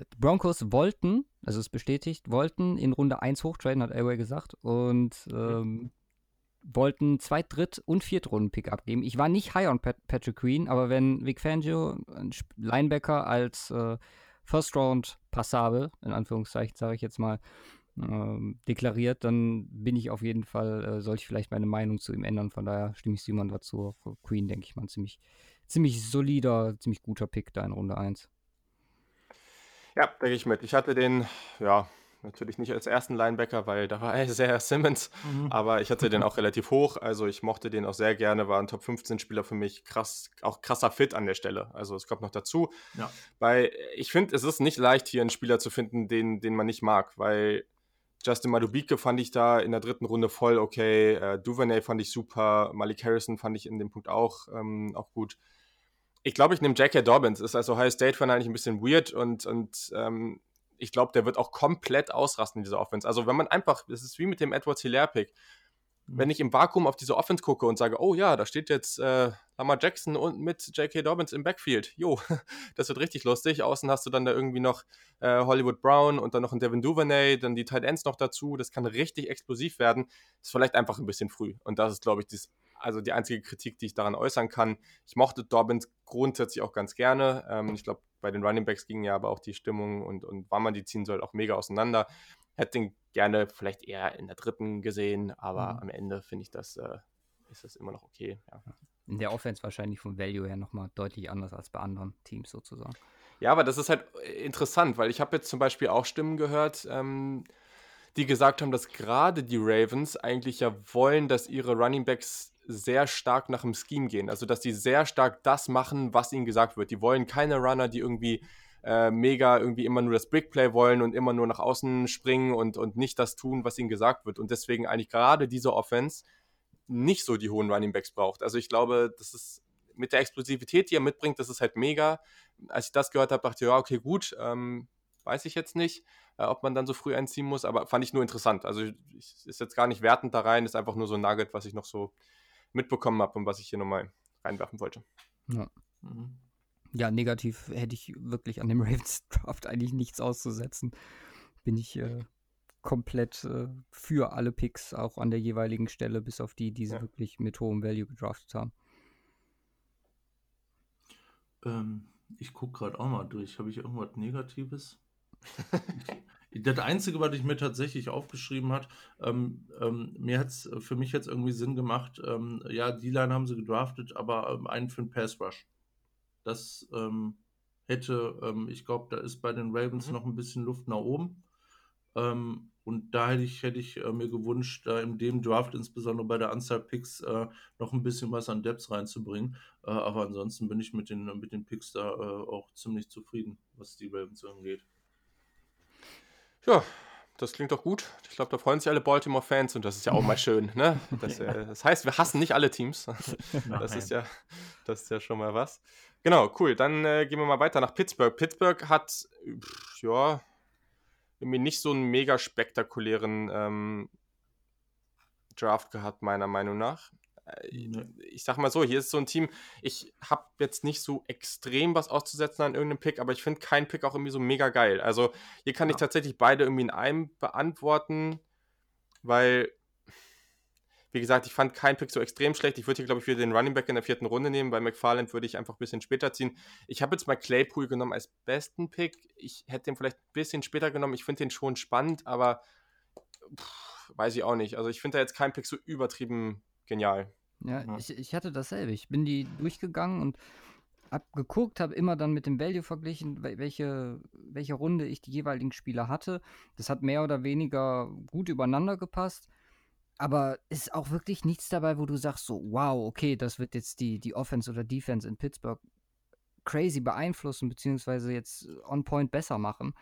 Die Broncos wollten, also es bestätigt, wollten in Runde 1 hochtraden, hat Elway gesagt. Und ähm, wollten Zweit-, Dritt- und Viertrunden-Pick abgeben. Ich war nicht high on Pat Patrick Queen, aber wenn Vic Fangio, ein Linebacker, als äh, First Round passabel, in Anführungszeichen sage ich jetzt mal, äh, deklariert, dann bin ich auf jeden Fall, äh, sollte ich vielleicht meine Meinung zu ihm ändern. Von daher stimme ich Simon dazu. Queen, denke ich mal, ziemlich, ziemlich solider, ziemlich guter Pick da in Runde 1. Ja, denke ich mit. Ich hatte den, ja, Natürlich nicht als ersten Linebacker, weil da war er sehr Simmons, mhm. aber ich hatte den auch relativ hoch. Also ich mochte den auch sehr gerne, war ein Top 15 Spieler für mich, krass, auch krasser Fit an der Stelle. Also es kommt noch dazu. Ja. Weil ich finde, es ist nicht leicht, hier einen Spieler zu finden, den, den man nicht mag, weil Justin Madubike fand ich da in der dritten Runde voll okay. Äh, Duvernay fand ich super. Malik Harrison fand ich in dem Punkt auch, ähm, auch gut. Ich glaube, ich nehme J.K. Dobbins. Ist als Ohio State-Fan eigentlich ein bisschen weird und, und ähm, ich glaube, der wird auch komplett ausrasten in dieser Offense. Also, wenn man einfach, das ist wie mit dem Edwards Hilaire-Pick. Wenn ich im Vakuum auf diese Offense gucke und sage, oh ja, da steht jetzt äh, Lamar Jackson und mit J.K. Dobbins im Backfield. Jo, das wird richtig lustig. Außen hast du dann da irgendwie noch äh, Hollywood Brown und dann noch ein Devin Duvernay, dann die Tight Ends noch dazu. Das kann richtig explosiv werden. Ist vielleicht einfach ein bisschen früh. Und das ist, glaube ich, das, also die einzige Kritik, die ich daran äußern kann. Ich mochte Dobbins grundsätzlich auch ganz gerne. Ähm, ich glaube, bei den Running Backs ging ja aber auch die Stimmung und, und wann man die ziehen soll, auch mega auseinander. Hätte ihn gerne vielleicht eher in der dritten gesehen, aber mhm. am Ende finde ich das, äh, ist das immer noch okay. Ja. In der Offense wahrscheinlich vom Value her nochmal deutlich anders als bei anderen Teams sozusagen. Ja, aber das ist halt interessant, weil ich habe jetzt zum Beispiel auch Stimmen gehört, ähm, die gesagt haben, dass gerade die Ravens eigentlich ja wollen, dass ihre Running Backs sehr stark nach dem Scheme gehen. Also, dass die sehr stark das machen, was ihnen gesagt wird. Die wollen keine Runner, die irgendwie äh, mega irgendwie immer nur das Big Play wollen und immer nur nach außen springen und, und nicht das tun, was ihnen gesagt wird. Und deswegen eigentlich gerade diese Offense nicht so die hohen Running Backs braucht. Also ich glaube, das ist mit der Explosivität, die er mitbringt, das ist halt mega. Als ich das gehört habe, dachte ich, ja, okay, gut, ähm, weiß ich jetzt nicht, äh, ob man dann so früh einziehen muss, aber fand ich nur interessant. Also ich, ist jetzt gar nicht wertend da rein, ist einfach nur so ein Nugget, was ich noch so mitbekommen habe und was ich hier nochmal reinwerfen wollte. Ja. Mhm. Ja, negativ hätte ich wirklich an dem Ravens Draft eigentlich nichts auszusetzen. Bin ich äh, komplett äh, für alle Picks, auch an der jeweiligen Stelle, bis auf die, die sie ja. wirklich mit hohem Value gedraftet haben. Ähm, ich gucke gerade auch mal durch. Habe ich irgendwas Negatives? das Einzige, was ich mir tatsächlich aufgeschrieben habe, ähm, ähm, mir hat es für mich jetzt irgendwie Sinn gemacht, ähm, ja, die Line haben sie gedraftet, aber ähm, einen für den Pass Rush. Das ähm, hätte, ähm, ich glaube, da ist bei den Ravens mhm. noch ein bisschen Luft nach oben. Ähm, und da hätte ich, hätte ich äh, mir gewünscht, da in dem Draft, insbesondere bei der Anzahl Picks, äh, noch ein bisschen was an Depths reinzubringen. Äh, aber ansonsten bin ich mit den, mit den Picks da äh, auch ziemlich zufrieden, was die Ravens angeht. Ja, das klingt doch gut. Ich glaube, da freuen sich alle Baltimore-Fans und das ist ja auch mal schön. Ne? Das, äh, das, heißt, wir hassen nicht alle Teams. Das ist, ja, das ist ja schon mal was. Genau, cool. Dann äh, gehen wir mal weiter nach Pittsburgh. Pittsburgh hat, pff, ja, irgendwie nicht so einen mega spektakulären ähm, Draft gehabt, meiner Meinung nach. Äh, ich sag mal so, hier ist so ein Team, ich habe jetzt nicht so extrem was auszusetzen an irgendeinem Pick, aber ich finde keinen Pick auch irgendwie so mega geil. Also hier kann ja. ich tatsächlich beide irgendwie in einem beantworten, weil wie gesagt, ich fand keinen Pick so extrem schlecht. Ich würde hier, glaube ich, wieder den Running Back in der vierten Runde nehmen. Bei McFarland würde ich einfach ein bisschen später ziehen. Ich habe jetzt mal Claypool genommen als besten Pick. Ich hätte den vielleicht ein bisschen später genommen. Ich finde den schon spannend, aber pff, weiß ich auch nicht. Also ich finde da jetzt keinen Pick so übertrieben genial. Ja, ja. Ich, ich hatte dasselbe. Ich bin die durchgegangen und habe geguckt, habe immer dann mit dem Value verglichen, welche, welche Runde ich die jeweiligen Spieler hatte. Das hat mehr oder weniger gut übereinander gepasst. Aber ist auch wirklich nichts dabei, wo du sagst so, wow, okay, das wird jetzt die, die Offense oder Defense in Pittsburgh crazy beeinflussen, beziehungsweise jetzt on point besser machen.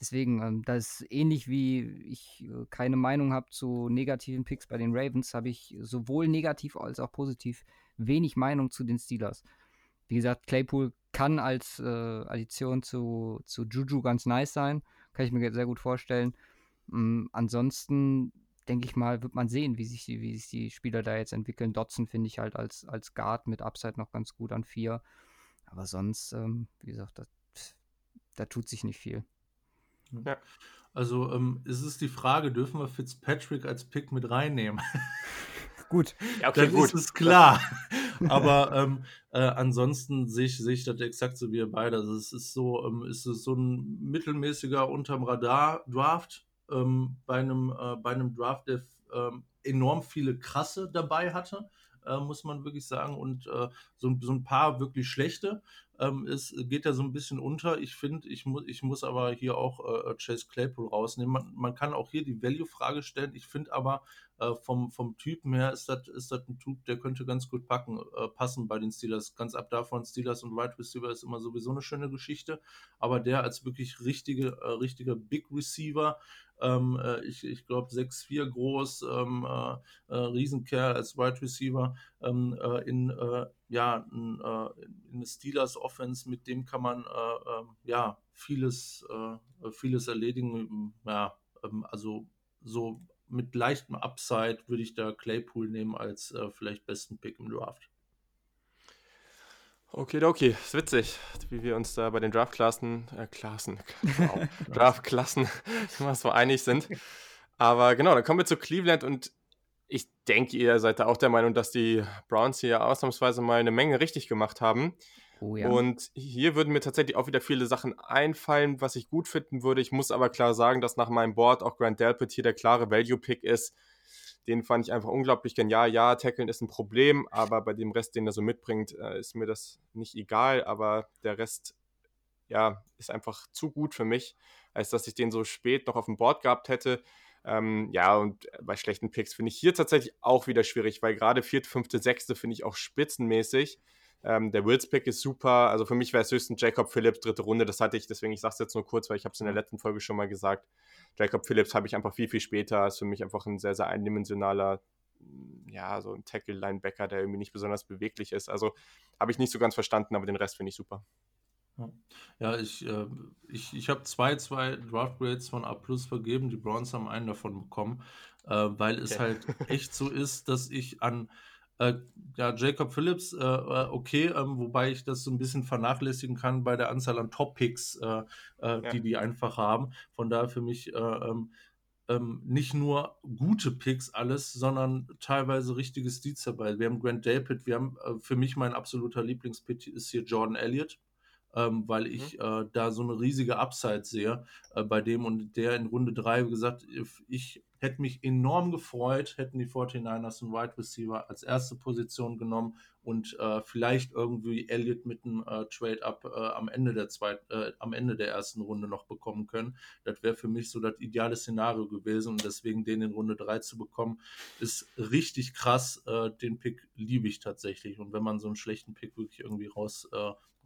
Deswegen, ähm, das ist ähnlich wie ich äh, keine Meinung habe zu negativen Picks bei den Ravens, habe ich sowohl negativ als auch positiv wenig Meinung zu den Steelers. Wie gesagt, Claypool kann als äh, Addition zu, zu Juju ganz nice sein. Kann ich mir sehr gut vorstellen. Ähm, ansonsten denke ich mal, wird man sehen, wie sich, die, wie sich die Spieler da jetzt entwickeln. Dotson finde ich halt als, als Guard mit Upside noch ganz gut an vier. Aber sonst, ähm, wie gesagt, da tut sich nicht viel. Ja. Also ähm, es ist die Frage, dürfen wir Fitzpatrick als Pick mit reinnehmen? gut. Ja, okay, Dann gut. ist es klar. Aber ähm, äh, ansonsten sehe ich, seh ich das exakt so wie ihr beide. Also es ist so, ähm, ist es so ein mittelmäßiger unterm Radar Draft ähm, bei, einem, äh, bei einem Draft, der ähm, enorm viele krasse dabei hatte, äh, muss man wirklich sagen, und äh, so, so ein paar wirklich schlechte. Ähm, es geht ja so ein bisschen unter. Ich finde, ich, mu ich muss aber hier auch äh, Chase Claypool rausnehmen. Man, man kann auch hier die Value-Frage stellen. Ich finde aber äh, vom, vom Typen her ist das ist ein Typ, der könnte ganz gut packen, äh, passen bei den Steelers. Ganz ab davon, Steelers und Wide Receiver ist immer sowieso eine schöne Geschichte. Aber der als wirklich richtige, richtiger Big Receiver, ähm, äh, ich ich glaube 6'4 groß, ähm, äh, äh, Riesenkerl als Wide Receiver, ähm, äh, in, äh, ja, in, äh, in eine Steelers Offense, mit dem kann man äh, ähm, ja, vieles, vieles erledigen. Ja, ähm, also so mit leichtem Upside würde ich da Claypool nehmen als vielleicht besten Pick im Draft. Okay, okay, ist witzig, wie wir uns da bei den Draft-Klassen, äh, Klassen, wow, Draft-Klassen immer so einig sind. Aber genau, dann kommen wir zu Cleveland und ich denke, ihr seid da auch der Meinung, dass die Browns hier ausnahmsweise mal eine Menge richtig gemacht haben. Oh, ja. Und hier würden mir tatsächlich auch wieder viele Sachen einfallen, was ich gut finden würde. Ich muss aber klar sagen, dass nach meinem Board auch Grant Delpit hier der klare Value-Pick ist. Den fand ich einfach unglaublich genial. Ja, Tackeln ist ein Problem, aber bei dem Rest, den er so mitbringt, äh, ist mir das nicht egal. Aber der Rest, ja, ist einfach zu gut für mich, als dass ich den so spät noch auf dem Board gehabt hätte. Ähm, ja, und bei schlechten Picks finde ich hier tatsächlich auch wieder schwierig, weil gerade vierte, fünfte, sechste finde ich auch spitzenmäßig. Ähm, der Wills-Pick ist super. Also für mich wäre es höchstens Jacob Phillips, dritte Runde. Das hatte ich, deswegen ich sage es jetzt nur kurz, weil ich habe es in der letzten Folge schon mal gesagt. Jacob Phillips habe ich einfach viel, viel später. Ist für mich einfach ein sehr, sehr eindimensionaler, mm, ja, so ein Tackle-Linebacker, der irgendwie nicht besonders beweglich ist. Also habe ich nicht so ganz verstanden, aber den Rest finde ich super. Ja, ich, äh, ich, ich habe zwei, zwei Draft Grades von A Plus vergeben. Die Browns haben einen davon bekommen, äh, weil es okay. halt echt so ist, dass ich an äh, ja, Jacob Phillips, äh, äh, okay, ähm, wobei ich das so ein bisschen vernachlässigen kann bei der Anzahl an Top-Picks, äh, äh, ja. die die einfach haben. Von daher für mich ähm, ähm, nicht nur gute Picks alles, sondern teilweise richtige Steeds dabei. Wir haben Grant Delpit, wir haben für mich mein absoluter Lieblingspick ist hier Jordan Elliott ähm, weil mhm. ich äh, da so eine riesige Upside sehe äh, bei dem und der in Runde 3 gesagt, ich hätte mich enorm gefreut, hätten die 49ers einen Wide Receiver als erste Position genommen und äh, vielleicht irgendwie Elliott mit einem äh, Trade-Up äh, am Ende der äh, am Ende der ersten Runde noch bekommen können. Das wäre für mich so das ideale Szenario gewesen und deswegen den in Runde 3 zu bekommen, ist richtig krass. den Pick liebe ich tatsächlich und wenn man so einen schlechten Pick wirklich irgendwie raus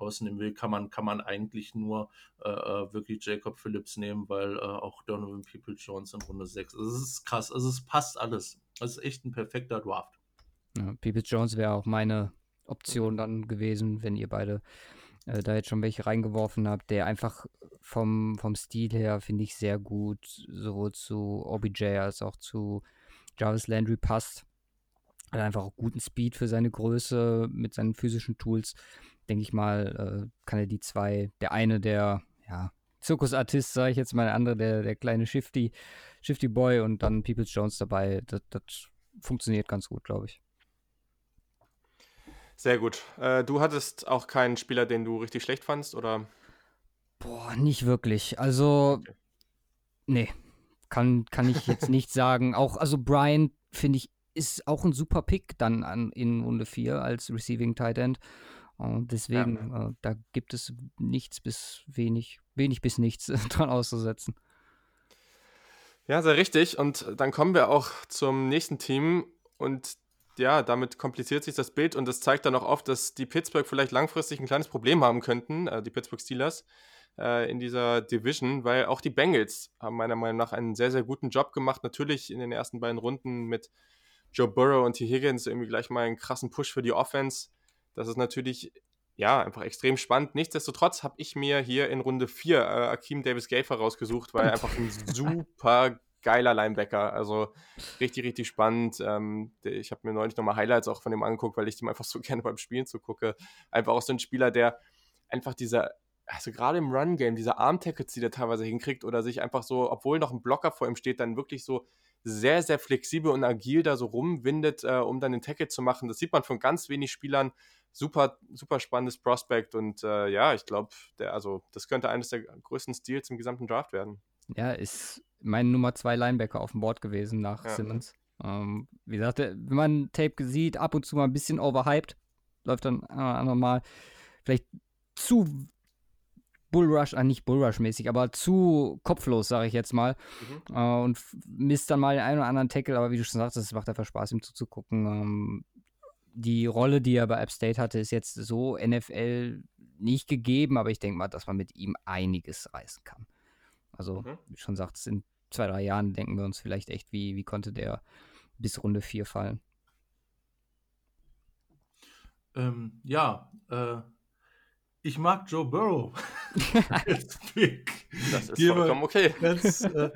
rausnehmen will, kann man, kann man eigentlich nur äh, äh, wirklich Jacob Phillips nehmen, weil äh, auch Donovan People Jones in Runde 6. Also es ist krass, also es passt alles. Es ist echt ein perfekter Draft. Ja, People Jones wäre auch meine Option dann gewesen, wenn ihr beide äh, da jetzt schon welche reingeworfen habt, der einfach vom, vom Stil her, finde ich, sehr gut sowohl zu OBJ als auch zu Jarvis Landry passt. Hat einfach auch guten Speed für seine Größe mit seinen physischen Tools denke ich mal, äh, kann er die zwei, der eine der, ja, Zirkusartist, sage ich jetzt mal, der andere der, der kleine Shifty, Shifty Boy und dann Peoples Jones dabei. Das, das funktioniert ganz gut, glaube ich. Sehr gut. Äh, du hattest auch keinen Spieler, den du richtig schlecht fandst, oder? Boah, nicht wirklich. Also, okay. nee, kann, kann ich jetzt nicht sagen. Auch, also Brian, finde ich, ist auch ein super Pick dann an, in Runde 4 als Receiving Tight End. Und deswegen, ja. äh, da gibt es nichts bis wenig, wenig bis nichts dran auszusetzen. Ja, sehr richtig. Und dann kommen wir auch zum nächsten Team. Und ja, damit kompliziert sich das Bild und das zeigt dann auch oft, dass die Pittsburgh vielleicht langfristig ein kleines Problem haben könnten, äh, die Pittsburgh Steelers, äh, in dieser Division, weil auch die Bengals haben meiner Meinung nach einen sehr, sehr guten Job gemacht. Natürlich in den ersten beiden Runden mit Joe Burrow und T. Higgins irgendwie gleich mal einen krassen Push für die Offense. Das ist natürlich ja, einfach extrem spannend. Nichtsdestotrotz habe ich mir hier in Runde 4 äh, Akeem Davis Gafer rausgesucht, weil er einfach ein super geiler Linebacker. Also richtig, richtig spannend. Ähm, ich habe mir neulich nochmal Highlights auch von dem angeguckt, weil ich dem einfach so gerne beim Spielen zugucke. Einfach auch so ein Spieler, der einfach dieser, also gerade im Run-Game, diese Arm-Tackles, die der teilweise hinkriegt oder sich einfach so, obwohl noch ein Blocker vor ihm steht, dann wirklich so sehr, sehr flexibel und agil da so rumwindet, äh, um dann den Tackle zu machen. Das sieht man von ganz wenig Spielern. Super, super spannendes Prospect und äh, ja, ich glaube, also das könnte eines der größten Steals im gesamten Draft werden. Ja, ist mein Nummer zwei Linebacker auf dem Board gewesen nach ja. Simmons. Ähm, wie gesagt, wenn man Tape sieht, ab und zu mal ein bisschen overhyped, läuft dann äh, nochmal vielleicht zu Bullrush, äh, nicht Bullrush-mäßig, aber zu kopflos, sage ich jetzt mal. Mhm. Äh, und misst dann mal den einen oder anderen Tackle, aber wie du schon sagst, es macht einfach Spaß, ihm zuzugucken. Ähm, die Rolle, die er bei App State hatte, ist jetzt so NFL nicht gegeben, aber ich denke mal, dass man mit ihm einiges reißen kann. Also, mhm. wie schon sagt, in zwei, drei Jahren denken wir uns vielleicht echt, wie, wie konnte der bis Runde 4 fallen. Ähm, ja, äh, ich mag Joe Burrow. das ist gehen vollkommen okay. Jetzt, äh,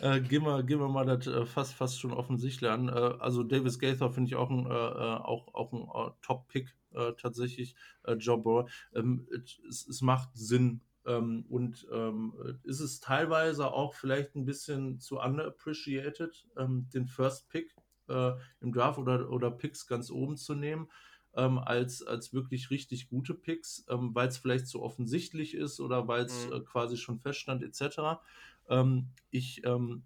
äh, gehen, wir, gehen wir mal das äh, fast, fast schon offensichtlich an. Äh, also Davis Gaither finde ich auch ein, äh, äh, auch, auch ein Top-Pick tatsächlich. Joe Burrow. Ähm, es, es, macht Sinn. Ähm, und ähm, ist es teilweise auch vielleicht ein bisschen zu underappreciated, ähm, den First Pick im Draft oder, oder Picks ganz oben zu nehmen ähm, als, als wirklich richtig gute Picks, ähm, weil es vielleicht zu offensichtlich ist oder weil es mhm. äh, quasi schon feststand, etc. Ähm, ich, ähm,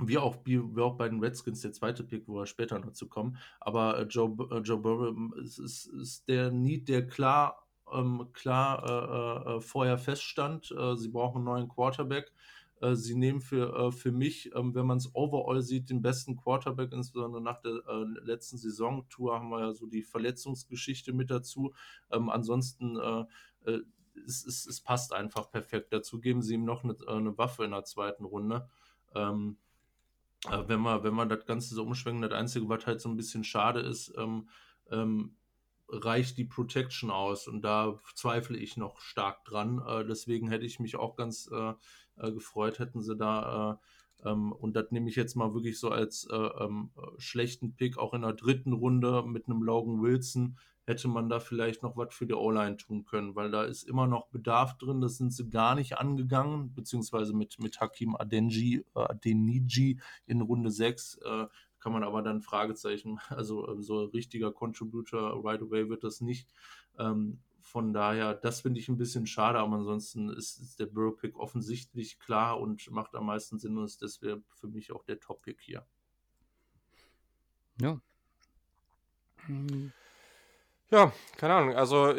wie auch, wie, auch bei den Redskins, der zweite Pick, wo wir später noch zu kommen, aber äh, Joe, äh, Joe Burrow ähm, ist, ist, ist der Need, der klar ähm, klar äh, äh, äh, vorher feststand. Sie brauchen einen neuen Quarterback. Äh, sie nehmen für, äh, für mich, ähm, wenn man es overall sieht, den besten Quarterback, insbesondere nach der äh, letzten Saison-Tour haben wir ja so die Verletzungsgeschichte mit dazu. Ähm, ansonsten es, es, es, passt einfach perfekt. Dazu geben sie ihm noch eine, eine Waffe in der zweiten Runde. Ähm, wenn man, wenn man das Ganze so umschwenkt, das Einzige, was halt so ein bisschen schade ist, ähm, ähm, reicht die Protection aus und da zweifle ich noch stark dran. Äh, deswegen hätte ich mich auch ganz äh, äh, gefreut, hätten sie da äh, ähm, und das nehme ich jetzt mal wirklich so als äh, ähm, schlechten Pick, auch in der dritten Runde mit einem Logan Wilson hätte man da vielleicht noch was für die O-Line tun können, weil da ist immer noch Bedarf drin, das sind sie gar nicht angegangen, beziehungsweise mit, mit Hakim Adenji, äh, Adeniji in Runde 6 äh, kann man aber dann Fragezeichen, also ähm, so richtiger Contributor right away wird das nicht. Ähm, von daher, das finde ich ein bisschen schade, aber ansonsten ist, ist der Burrow-Pick offensichtlich klar und macht am meisten Sinn und ist deswegen für mich auch der Top-Pick hier. Ja. Ja, keine Ahnung. Also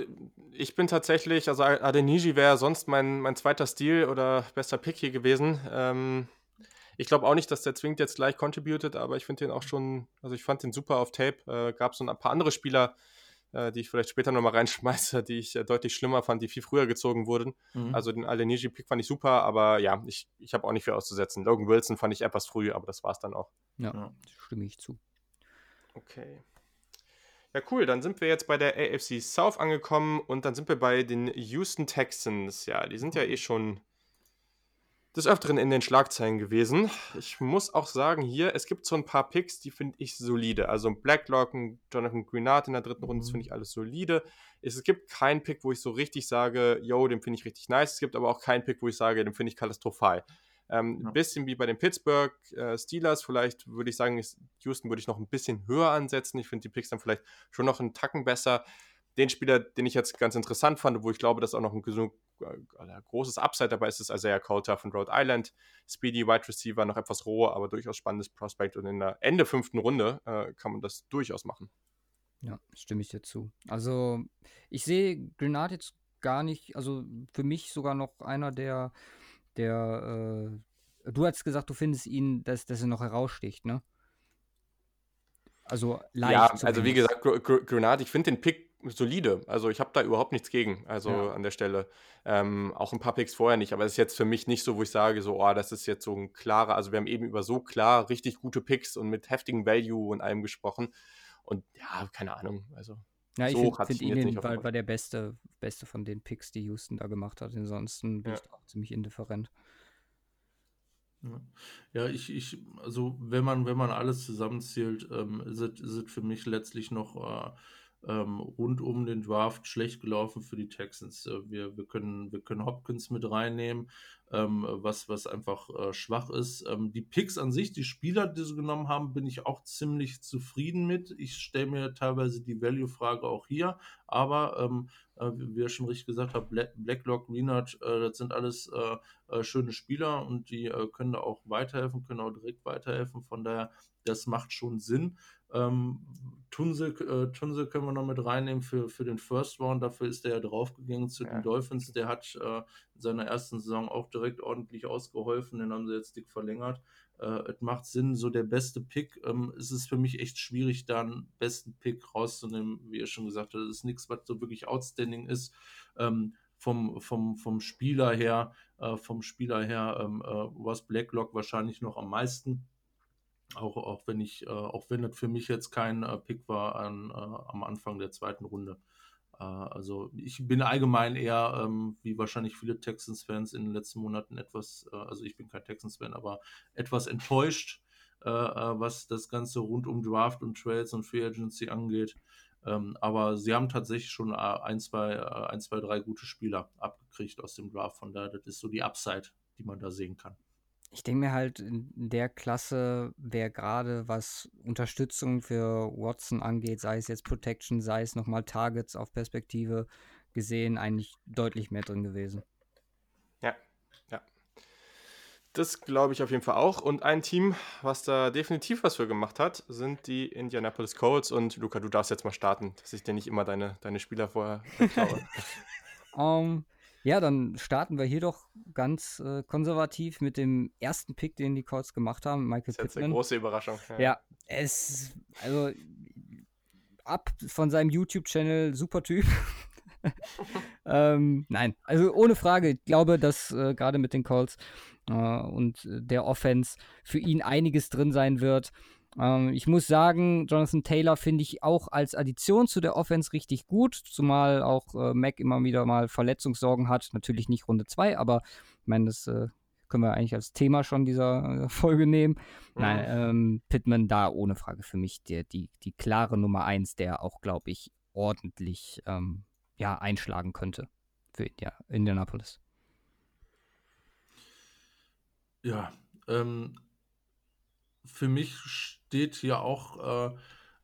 ich bin tatsächlich, also Adeniji wäre sonst mein, mein zweiter Stil oder bester Pick hier gewesen. Ähm, ich glaube auch nicht, dass der zwingend jetzt gleich contributed, aber ich finde den auch schon, also ich fand den super auf Tape. Äh, Gab so ein paar andere Spieler, äh, die ich vielleicht später nochmal reinschmeiße, die ich äh, deutlich schlimmer fand, die viel früher gezogen wurden. Mhm. Also den Aleniji-Pick fand ich super, aber ja, ich, ich habe auch nicht viel auszusetzen. Logan Wilson fand ich etwas früh, aber das war es dann auch. Ja, ja, stimme ich zu. Okay. Ja, cool. Dann sind wir jetzt bei der AFC South angekommen und dann sind wir bei den Houston Texans. Ja, die sind ja eh schon des Öfteren in den Schlagzeilen gewesen. Ich muss auch sagen, hier, es gibt so ein paar Picks, die finde ich solide. Also Blacklock, Jonathan Greenard in der dritten Runde, das finde ich alles solide. Es gibt keinen Pick, wo ich so richtig sage, yo, den finde ich richtig nice. Es gibt aber auch keinen Pick, wo ich sage, den finde ich katastrophal. Ähm, ja. Ein bisschen wie bei den Pittsburgh äh, Steelers, vielleicht würde ich sagen, Houston würde ich noch ein bisschen höher ansetzen. Ich finde die Picks dann vielleicht schon noch einen Tacken besser. Den Spieler, den ich jetzt ganz interessant fand, wo ich glaube, dass auch noch ein großes Upside dabei ist, ist Isaiah Coulter von Rhode Island. Speedy Wide Receiver, noch etwas roher, aber durchaus spannendes Prospect. Und in der Ende fünften Runde äh, kann man das durchaus machen. Ja, stimme ich dir zu. Also, ich sehe Grenade jetzt gar nicht, also für mich sogar noch einer der, der, äh, du hast gesagt, du findest ihn, dass, dass er noch heraussticht, ne? Also leicht. Ja, also wie gesagt, Grenade, ich finde den Pick solide. Also ich habe da überhaupt nichts gegen, also ja. an der Stelle. Ähm, auch ein paar Picks vorher nicht, aber es ist jetzt für mich nicht so, wo ich sage, so, oh, das ist jetzt so ein klarer, also wir haben eben über so klar richtig gute Picks und mit heftigem Value und allem gesprochen. Und ja, keine Ahnung, also. Ja, ich so finde find ihn war, war der beste, beste von den Picks, die Houston da gemacht hat. Ansonsten bin ja. ich auch ziemlich indifferent. Ja, ich, ich, also wenn man, wenn man alles zusammenzählt, ähm, ist, es, ist es für mich letztlich noch äh, ähm, rund um den Draft schlecht gelaufen für die Texans. Äh, wir, wir, können, wir können Hopkins mit reinnehmen, ähm, was, was einfach äh, schwach ist. Ähm, die Picks an sich, die Spieler, die sie genommen haben, bin ich auch ziemlich zufrieden mit. Ich stelle mir teilweise die Value-Frage auch hier, aber ähm, äh, wie ihr schon richtig gesagt habt, Black, Blacklock, Renard, äh, das sind alles äh, äh, schöne Spieler und die können da auch weiterhelfen, können auch direkt weiterhelfen. Von daher, das macht schon Sinn. Ähm, Tunse, äh, Tunse können wir noch mit reinnehmen für, für den First Round. Dafür ist er ja draufgegangen zu ja. den Dolphins. Der hat äh, in seiner ersten Saison auch direkt ordentlich ausgeholfen. Den haben sie jetzt dick verlängert. Äh, es macht Sinn, so der beste Pick. Ähm, es ist für mich echt schwierig, da einen besten Pick rauszunehmen. Wie ihr schon gesagt habt, das ist nichts, was so wirklich outstanding ist. Ähm, vom, vom, vom Spieler her, äh, vom Spieler her, ähm, äh, was Blacklock wahrscheinlich noch am meisten auch, auch wenn ich, äh, auch wenn das für mich jetzt kein äh, Pick war an, äh, am Anfang der zweiten Runde. Äh, also ich bin allgemein eher, ähm, wie wahrscheinlich viele Texans-Fans in den letzten Monaten etwas, äh, also ich bin kein Texans-Fan, aber etwas enttäuscht, was das Ganze rund um Draft und Trades und Free Agency angeht. Ähm, aber sie haben tatsächlich schon ein, zwei, ein, zwei, drei gute Spieler abgekriegt aus dem Draft. Von daher, das ist so die Upside, die man da sehen kann. Ich denke mir halt, in der Klasse wäre gerade was Unterstützung für Watson angeht, sei es jetzt Protection, sei es nochmal Targets auf Perspektive gesehen, eigentlich deutlich mehr drin gewesen. Ja, ja. Das glaube ich auf jeden Fall auch. Und ein Team, was da definitiv was für gemacht hat, sind die Indianapolis Colts. Und Luca, du darfst jetzt mal starten, dass ich dir nicht immer deine, deine Spieler vorher klaue. um, ja, dann starten wir hier doch ganz äh, konservativ mit dem ersten Pick, den die Colts gemacht haben, Michael das ist Pittman. eine große Überraschung. Ja, ja es, also ab von seinem YouTube-Channel, super Typ. ähm, nein, also ohne Frage. Ich glaube, dass äh, gerade mit den Colts äh, und der Offense für ihn einiges drin sein wird. Ähm, ich muss sagen, Jonathan Taylor finde ich auch als Addition zu der Offense richtig gut, zumal auch äh, Mac immer wieder mal Verletzungssorgen hat. Natürlich nicht Runde 2, aber ich meine, das äh, können wir eigentlich als Thema schon dieser äh, Folge nehmen. Mhm. Nein, ähm, Pittman da ohne Frage für mich der, die, die klare Nummer 1, der auch, glaube ich, ordentlich ähm, ja, einschlagen könnte für India, Indianapolis. Ja, ähm, für mich steht hier auch äh,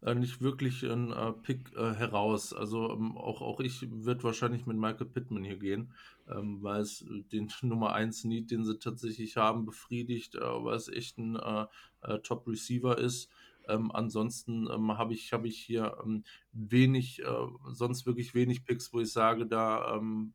äh, nicht wirklich ein äh, Pick äh, heraus. Also ähm, auch, auch ich würde wahrscheinlich mit Michael Pittman hier gehen, ähm, weil es den Nummer 1 Need, den sie tatsächlich haben, befriedigt, äh, weil es echt ein äh, Top-Receiver ist. Ähm, ansonsten ähm, habe ich, hab ich hier ähm, wenig, sonst wirklich wenig Picks, wo ich sage, da ähm,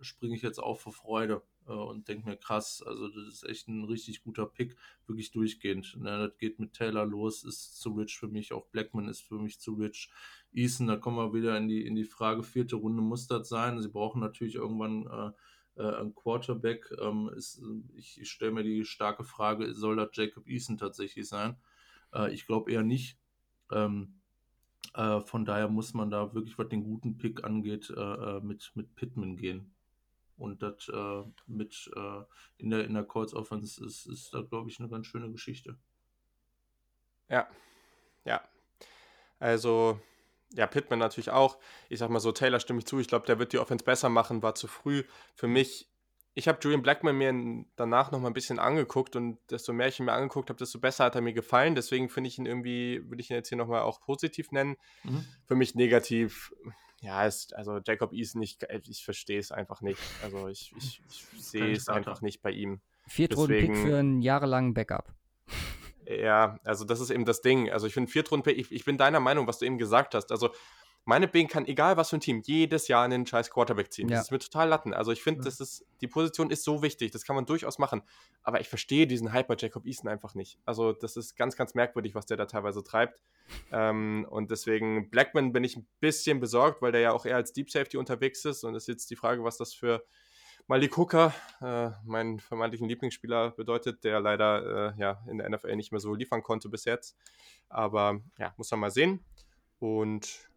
springe ich jetzt auf vor Freude äh, und denke mir, krass, also das ist echt ein richtig guter Pick, wirklich durchgehend. Ne, das geht mit Taylor los, ist zu rich für mich, auch Blackman ist für mich zu rich. Eason, da kommen wir wieder in die, in die Frage, vierte Runde muss das sein. Sie brauchen natürlich irgendwann äh, äh, ein Quarterback. Ähm, ist, ich, ich stelle mir die starke Frage, soll das Jacob Eason tatsächlich sein? Äh, ich glaube eher nicht. Ähm, äh, von daher muss man da wirklich, was den guten Pick angeht, äh, mit, mit Pittman gehen. Und das äh, mit äh, in der, in der Colts Offense ist, ist da, glaube ich, eine ganz schöne Geschichte. Ja, ja. Also, ja, Pittman natürlich auch. Ich sag mal so, Taylor stimme ich zu. Ich glaube, der wird die Offense besser machen, war zu früh. Für mich, ich habe Julian Blackman mir danach noch mal ein bisschen angeguckt und desto mehr ich ihn mir angeguckt habe, desto besser hat er mir gefallen. Deswegen finde ich ihn irgendwie, würde ich ihn jetzt hier noch mal auch positiv nennen. Mhm. Für mich negativ, ja, ist, also Jacob Eason, ich, ich verstehe es einfach nicht. Also ich, ich, ich sehe es einfach nicht bei ihm. Viertrunden-Pick für einen jahrelangen Backup. Ja, also das ist eben das Ding. Also ich finde Viertrunden-Pick, ich, ich bin deiner Meinung, was du eben gesagt hast. Also meine Bing kann, egal was für ein Team, jedes Jahr einen scheiß Quarterback ziehen. Ja. Das ist mir total Latten. Also ich finde, das ist, die Position ist so wichtig, das kann man durchaus machen. Aber ich verstehe diesen Hyper Jacob Easton einfach nicht. Also das ist ganz, ganz merkwürdig, was der da teilweise treibt. ähm, und deswegen, Blackman bin ich ein bisschen besorgt, weil der ja auch eher als Deep Safety unterwegs ist. Und es ist jetzt die Frage, was das für Malik Hooker, äh, meinen vermeintlichen Lieblingsspieler, bedeutet, der leider äh, ja, in der NFL nicht mehr so liefern konnte bis jetzt. Aber ja, muss man mal sehen. Und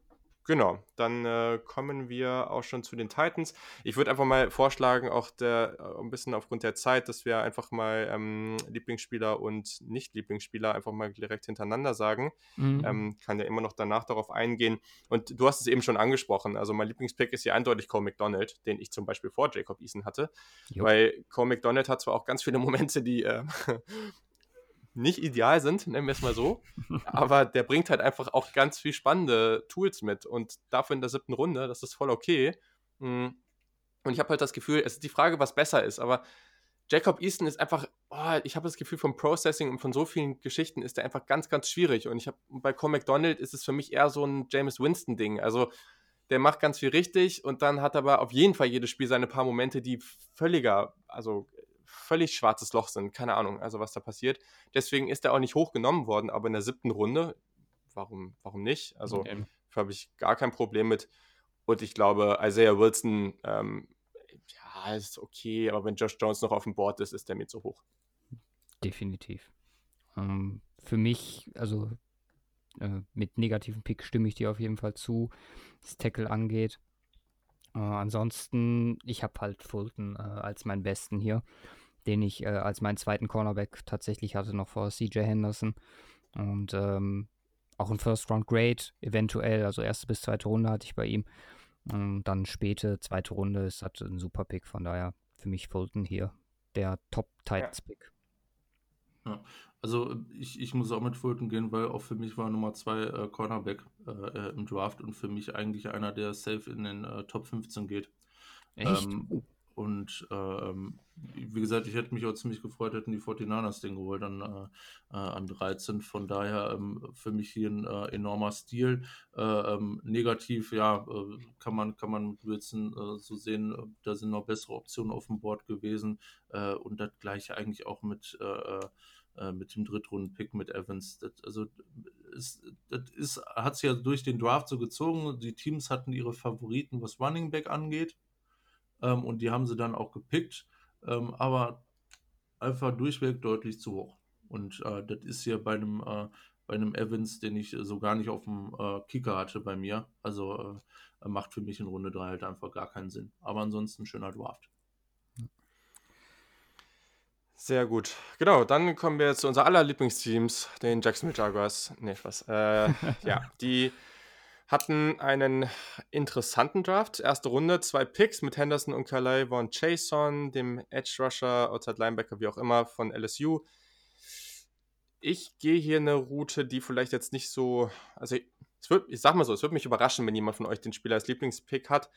Genau, dann äh, kommen wir auch schon zu den Titans. Ich würde einfach mal vorschlagen, auch der, äh, ein bisschen aufgrund der Zeit, dass wir einfach mal ähm, Lieblingsspieler und Nicht-Lieblingsspieler einfach mal direkt hintereinander sagen. Mhm. Ähm, kann ja immer noch danach darauf eingehen. Und du hast es eben schon angesprochen. Also mein Lieblingspick ist hier eindeutig Cole McDonald, den ich zum Beispiel vor Jacob Eason hatte. Jo. Weil Cole McDonald hat zwar auch ganz viele Momente, die äh, nicht ideal sind, nennen wir es mal so. aber der bringt halt einfach auch ganz viel spannende Tools mit. Und dafür in der siebten Runde, das ist voll okay. Mm. Und ich habe halt das Gefühl, es ist die Frage, was besser ist, aber Jacob Easton ist einfach, oh, ich habe das Gefühl, vom Processing und von so vielen Geschichten ist der einfach ganz, ganz schwierig. Und ich habe bei Com McDonald ist es für mich eher so ein James Winston-Ding. Also der macht ganz viel richtig und dann hat aber auf jeden Fall jedes Spiel seine paar Momente, die völliger, also völlig schwarzes Loch sind. Keine Ahnung, also was da passiert. Deswegen ist er auch nicht hochgenommen worden, aber in der siebten Runde, warum, warum nicht? Also okay. habe ich gar kein Problem mit. Und ich glaube, Isaiah Wilson, ähm, ja, ist okay, aber wenn Josh Jones noch auf dem Board ist, ist der mir zu hoch. Definitiv. Ähm, für mich, also äh, mit negativen Pick stimme ich dir auf jeden Fall zu, was Tackle angeht. Äh, ansonsten, ich habe halt Fulton äh, als meinen besten hier, den ich äh, als meinen zweiten Cornerback tatsächlich hatte, noch vor CJ Henderson. Und ähm, auch ein First Round Grade, eventuell, also erste bis zweite Runde hatte ich bei ihm. Und dann späte zweite Runde ist halt ein super Pick, von daher für mich Fulton hier der Top Titans Pick. Ja. Also ich, ich muss auch mit Fulton gehen, weil auch für mich war Nummer zwei äh, Cornerback äh, äh im Draft und für mich eigentlich einer, der safe in den äh, Top 15 geht. Echt? Ähm, oh. Und ähm, wie gesagt, ich hätte mich auch ziemlich gefreut, hätten die 49ers den geholt an, äh, äh an 13. Von daher ähm, für mich hier ein äh, enormer Stil. Äh, ähm, negativ, ja, äh, kann man, kann man Wilson äh, so sehen, da sind noch bessere Optionen auf dem Board gewesen. und das gleiche eigentlich auch mit, mit dem Drittrunden-Pick mit Evans. Das, also das hat es ja durch den Draft so gezogen. Die Teams hatten ihre Favoriten, was Running Back angeht ähm, und die haben sie dann auch gepickt, ähm, aber einfach durchweg deutlich zu hoch. Und äh, das ist hier bei einem, äh, bei einem Evans, den ich so gar nicht auf dem äh, Kicker hatte bei mir. Also äh, macht für mich in Runde 3 halt einfach gar keinen Sinn. Aber ansonsten schöner Draft. Sehr gut. Genau, dann kommen wir zu unser aller Lieblingsteams, den Jacksonville Jaguars. Nee, was? Äh, ja, die hatten einen interessanten Draft. Erste Runde, zwei Picks mit Henderson und Calais von Chason, dem Edge Rusher, Outside Linebacker, wie auch immer, von LSU. Ich gehe hier eine Route, die vielleicht jetzt nicht so, also es wird, ich sag mal so, es würde mich überraschen, wenn jemand von euch den Spieler als Lieblingspick hat.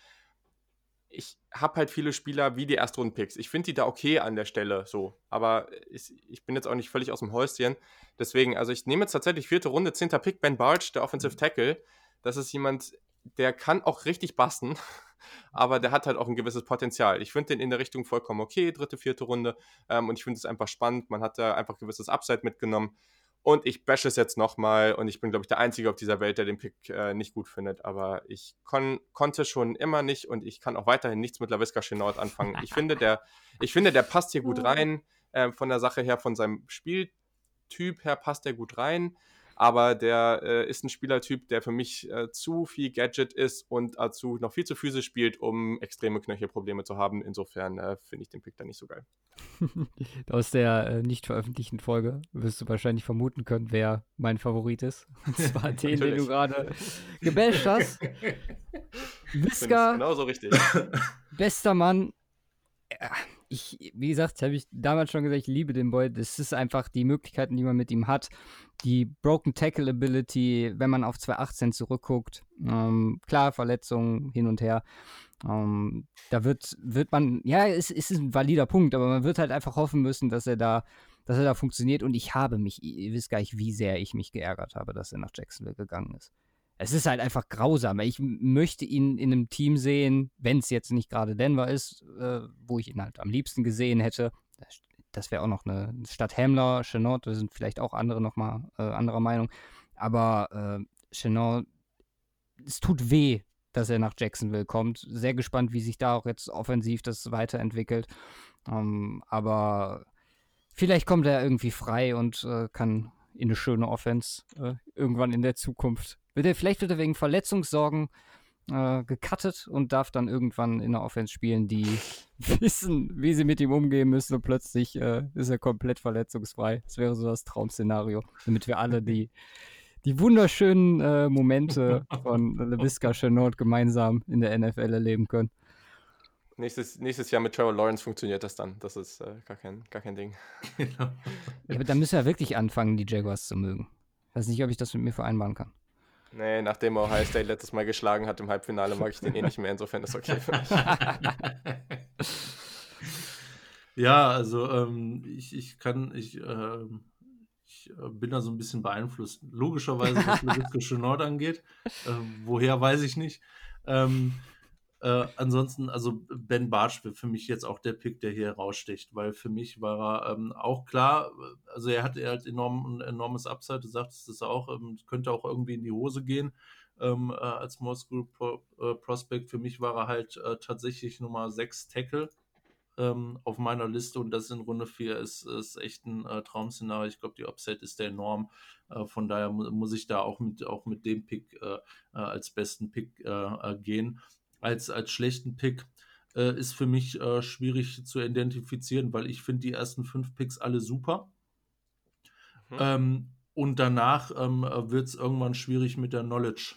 Ich habe halt viele Spieler wie die Erstrunden-Picks. Ich finde die da okay an der Stelle so, aber ich, ich, bin jetzt auch nicht völlig aus dem Häuschen. Deswegen, also ich nehme jetzt tatsächlich vierte Runde, zehnter Pick, Ben Barge, der Offensive Tackle das ist jemand, der kann auch richtig basten, aber der hat halt auch ein gewisses Potenzial. Ich finde den in der Richtung vollkommen okay, dritte, vierte Runde. Ähm, und ich finde es einfach spannend. Man hat da einfach ein gewisses Upside mitgenommen. Und ich bashe es jetzt nochmal und ich bin, glaube ich, der Einzige auf dieser Welt, der den Pick äh, nicht gut findet. Aber ich kon konnte schon immer nicht und ich kann auch weiterhin nichts mit LaVisca Chenault anfangen. Ich finde, der, ich finde, der passt hier gut rein. Äh, von der Sache her, von seinem Spieltyp her passt er gut rein aber der äh, ist ein Spielertyp, der für mich äh, zu viel Gadget ist und dazu noch viel zu physisch spielt, um extreme Knöchelprobleme zu haben. Insofern äh, finde ich den Pick da nicht so geil. Aus der äh, nicht veröffentlichten Folge wirst du wahrscheinlich vermuten können, wer mein Favorit ist. Und zwar den, den du gerade gebasht hast. Wiska. Genau so richtig. Bester Mann. Ja ich, wie gesagt, habe ich damals schon gesagt, ich liebe den Boy. Das ist einfach die Möglichkeiten, die man mit ihm hat. Die Broken Tackle Ability, wenn man auf 2018 zurückguckt. Ähm, klar, Verletzungen hin und her. Ähm, da wird, wird man, ja, es, es ist ein valider Punkt, aber man wird halt einfach hoffen müssen, dass er da, dass er da funktioniert. Und ich habe mich, ihr wisst gar nicht, wie sehr ich mich geärgert habe, dass er nach Jacksonville gegangen ist es ist halt einfach grausam. Ich möchte ihn in einem Team sehen, wenn es jetzt nicht gerade Denver ist, äh, wo ich ihn halt am liebsten gesehen hätte. Das wäre auch noch eine Stadt Hamler, Chenot, da sind vielleicht auch andere nochmal äh, anderer Meinung. Aber äh, Chenot, es tut weh, dass er nach Jacksonville kommt. Sehr gespannt, wie sich da auch jetzt offensiv das weiterentwickelt. Ähm, aber vielleicht kommt er irgendwie frei und äh, kann in eine schöne Offense äh, irgendwann in der Zukunft wird er, vielleicht wird er wegen Verletzungssorgen äh, gecuttet und darf dann irgendwann in der Offense spielen, die wissen, wie sie mit ihm umgehen müssen und plötzlich äh, ist er komplett verletzungsfrei. Das wäre so das Traum-Szenario, damit wir alle die, die wunderschönen äh, Momente von LeVisca Chenault gemeinsam in der NFL erleben können. Nächstes, nächstes Jahr mit Trevor Lawrence funktioniert das dann. Das ist äh, gar, kein, gar kein Ding. ja, aber dann müssen wir wirklich anfangen, die Jaguars zu mögen. Ich weiß nicht, ob ich das mit mir vereinbaren kann. Nee, nachdem Ohio State letztes Mal geschlagen hat im Halbfinale, mag ich den eh nicht mehr. Insofern ist okay für mich. ja, also ähm, ich, ich kann, ich, äh, ich bin da so ein bisschen beeinflusst. Logischerweise, was Lewis Nord angeht. Äh, woher weiß ich nicht. Ähm, äh, ansonsten, also Ben Bartsch wird für mich jetzt auch der Pick, der hier raussticht, weil für mich war er ähm, auch klar, also er hatte halt enorm, ein enormes Upside, du sagtest es auch, ähm, könnte auch irgendwie in die Hose gehen ähm, äh, als Small School Pro, äh, Prospect. Für mich war er halt äh, tatsächlich Nummer 6 Tackle ähm, auf meiner Liste und das in Runde 4 ist, ist echt ein äh, Traum-Szenario. Ich glaube, die Upside ist der enorm. Äh, von daher mu muss ich da auch mit, auch mit dem Pick äh, äh als besten Pick äh, äh, gehen. Als, als schlechten Pick ist für mich schwierig zu identifizieren, weil ich finde die ersten fünf Picks alle super. Mhm. Ähm, und danach ähm, wird es irgendwann schwierig mit der Knowledge,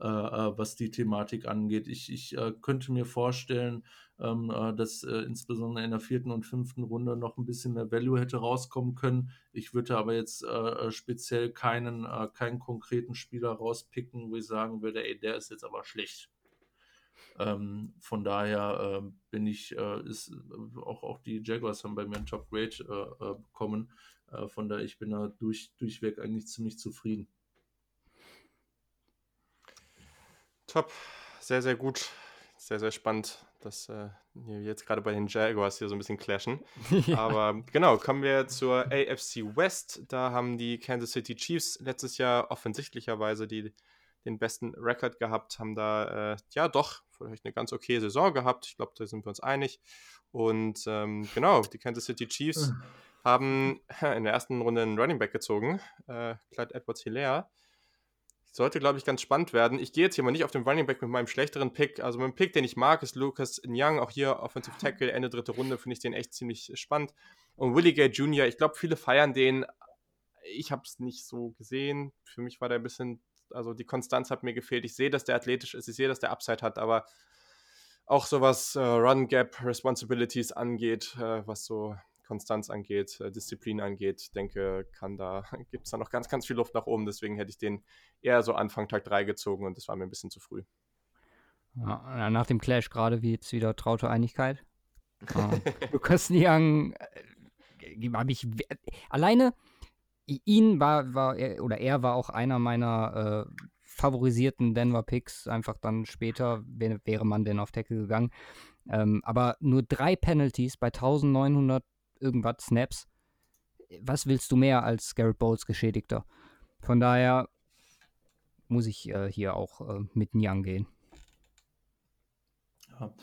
äh, äh, was die Thematik angeht. Ich, ich äh, könnte mir vorstellen, ähm, äh, dass äh, insbesondere in der vierten und fünften Runde noch ein bisschen mehr Value hätte rauskommen können. Ich würde aber jetzt äh, speziell keinen, keinen konkreten Spieler rauspicken, wo ich sagen würde, ey, der ist jetzt aber schlecht. Ähm, von daher äh, bin ich, äh, ist auch, auch die Jaguars haben bei mir ein Top Grade äh, bekommen. Äh, von daher, ich bin da durch, durchweg eigentlich ziemlich zufrieden. Top, sehr, sehr gut. Sehr, sehr spannend, dass äh, wir jetzt gerade bei den Jaguars hier so ein bisschen clashen. ja. Aber genau, kommen wir zur AFC West. Da haben die Kansas City Chiefs letztes Jahr offensichtlicherweise die, den besten Rekord gehabt, haben da äh, ja doch vielleicht eine ganz okay Saison gehabt. Ich glaube, da sind wir uns einig. Und ähm, genau, die Kansas City Chiefs. Mhm haben in der ersten Runde einen Running Back gezogen, äh, Clyde Edwards Hilaire. Sollte, glaube ich, ganz spannend werden. Ich gehe jetzt hier mal nicht auf den Running Back mit meinem schlechteren Pick. Also mit dem Pick, den ich mag, ist Lucas Young. Auch hier Offensive Tackle, Ende dritte Runde, finde ich den echt ziemlich spannend. Und Willie Gay Jr., ich glaube, viele feiern den. Ich habe es nicht so gesehen. Für mich war der ein bisschen, also die Konstanz hat mir gefehlt. Ich sehe, dass der athletisch ist, ich sehe, dass der Upside hat, aber auch so was äh, Run Gap Responsibilities angeht, äh, was so Konstanz angeht, äh, Disziplin angeht, denke, kann da, gibt es da noch ganz, ganz viel Luft nach oben. Deswegen hätte ich den eher so Anfang Tag 3 gezogen und das war mir ein bisschen zu früh. Ja, nach dem Clash gerade wie jetzt wieder traute Einigkeit. Lukas Niang habe ich alleine ihn war, war er, oder er war auch einer meiner äh, favorisierten Denver Picks. Einfach dann später wäre, wäre man denn auf Tackle gegangen. Ähm, aber nur drei Penalties bei 1900 irgendwas Snaps. Was willst du mehr als Garrett Bowles Geschädigter? Von daher muss ich äh, hier auch äh, mit Niang gehen. Ja.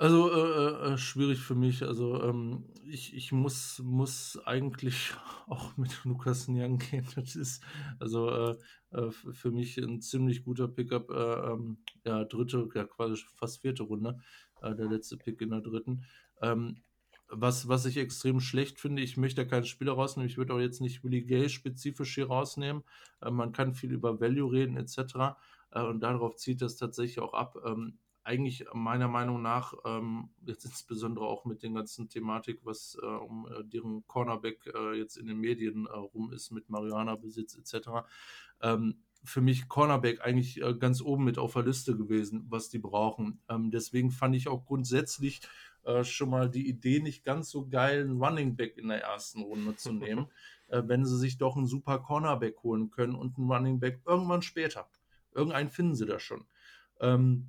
Also äh, äh, schwierig für mich. Also ähm, ich, ich muss, muss eigentlich auch mit Lukas Niang gehen. Das ist also äh, äh für mich ein ziemlich guter Pickup. Äh, ähm, ja, dritte, ja quasi fast vierte Runde. Äh, der letzte Pick in der dritten. Ähm, was, was ich extrem schlecht finde, ich möchte da keinen Spieler rausnehmen, ich würde auch jetzt nicht Willie Gay spezifisch hier rausnehmen. Äh, man kann viel über Value reden etc. Äh, und darauf zieht das tatsächlich auch ab. Eigentlich meiner Meinung nach, ähm, jetzt insbesondere auch mit den ganzen Thematik, was äh, um äh, deren Cornerback äh, jetzt in den Medien äh, rum ist mit Marihuana-Besitz etc., ähm, für mich Cornerback eigentlich äh, ganz oben mit auf der Liste gewesen, was die brauchen. Ähm, deswegen fand ich auch grundsätzlich äh, schon mal die Idee nicht ganz so geil, einen Running Back in der ersten Runde zu nehmen, wenn sie sich doch einen super Cornerback holen können und einen Running Back irgendwann später. Irgendeinen finden sie da schon. Ähm,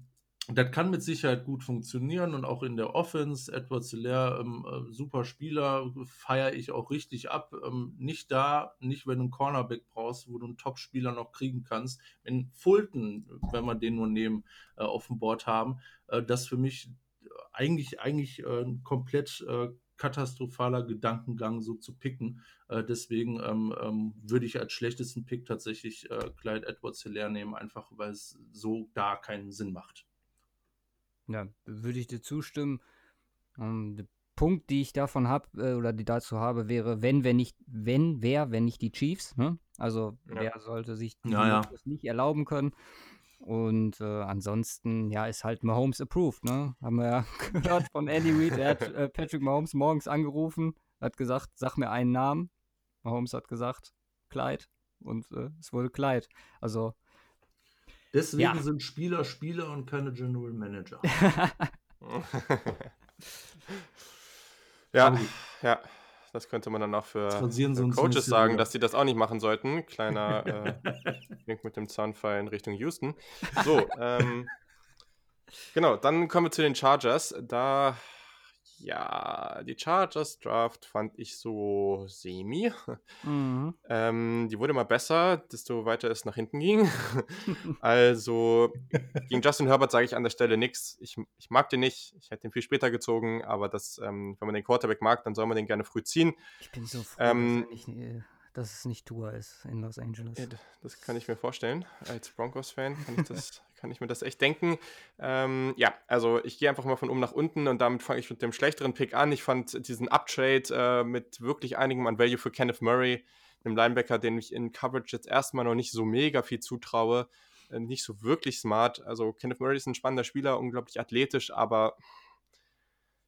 das kann mit Sicherheit gut funktionieren und auch in der Offense. Edward Zeller, ähm, äh, super Spieler, feiere ich auch richtig ab. Ähm, nicht da, nicht wenn du einen Cornerback brauchst, wo du einen Top-Spieler noch kriegen kannst. Wenn Fulton, wenn wir den nur nehmen, äh, auf dem Board haben, äh, das für mich eigentlich, eigentlich äh, ein komplett äh, katastrophaler Gedankengang, so zu picken. Äh, deswegen ähm, ähm, würde ich als schlechtesten Pick tatsächlich äh, Clyde Edwards Hilaire nehmen, einfach weil es so da keinen Sinn macht. Ja, würde ich dir zustimmen. Ähm, der Punkt, die ich davon habe, äh, oder die dazu habe, wäre, wenn, wenn nicht, wenn, wer, wenn nicht die Chiefs, ne? Also ja. wer sollte sich ja, ja. nicht erlauben können. Und äh, ansonsten, ja, ist halt Mahomes approved, ne? Haben wir ja gehört von Andy Reid. Er hat äh, Patrick Mahomes morgens angerufen, hat gesagt, sag mir einen Namen. Mahomes hat gesagt, Clyde. Und äh, es wurde Clyde. Also. Deswegen ja. sind Spieler Spieler und keine General Manager. ja, ja. Das könnte man dann auch für Coaches sagen, dass sie das auch nicht machen sollten. Kleiner äh, Wink mit dem Zaunfall in Richtung Houston. So, ähm, genau, dann kommen wir zu den Chargers. Da, ja, die Chargers Draft fand ich so semi. Mhm. Ähm, die wurde mal besser, desto weiter es nach hinten ging. also gegen Justin Herbert sage ich an der Stelle nichts. Ich, ich mag den nicht. Ich hätte ihn viel später gezogen, aber das, ähm, wenn man den Quarterback mag, dann soll man den gerne früh ziehen. Ich bin so froh, ähm, dass, nicht, äh, dass, es nicht Tour ist in Los Angeles. Ja, das kann ich mir vorstellen. Als Broncos-Fan kann ich das kann ich mir das echt denken. Ähm, ja, also ich gehe einfach mal von oben nach unten und damit fange ich mit dem schlechteren Pick an. Ich fand diesen Uptrade äh, mit wirklich einigem an Value für Kenneth Murray, einem Linebacker, den ich in Coverage jetzt erstmal noch nicht so mega viel zutraue, äh, nicht so wirklich smart. Also Kenneth Murray ist ein spannender Spieler, unglaublich athletisch, aber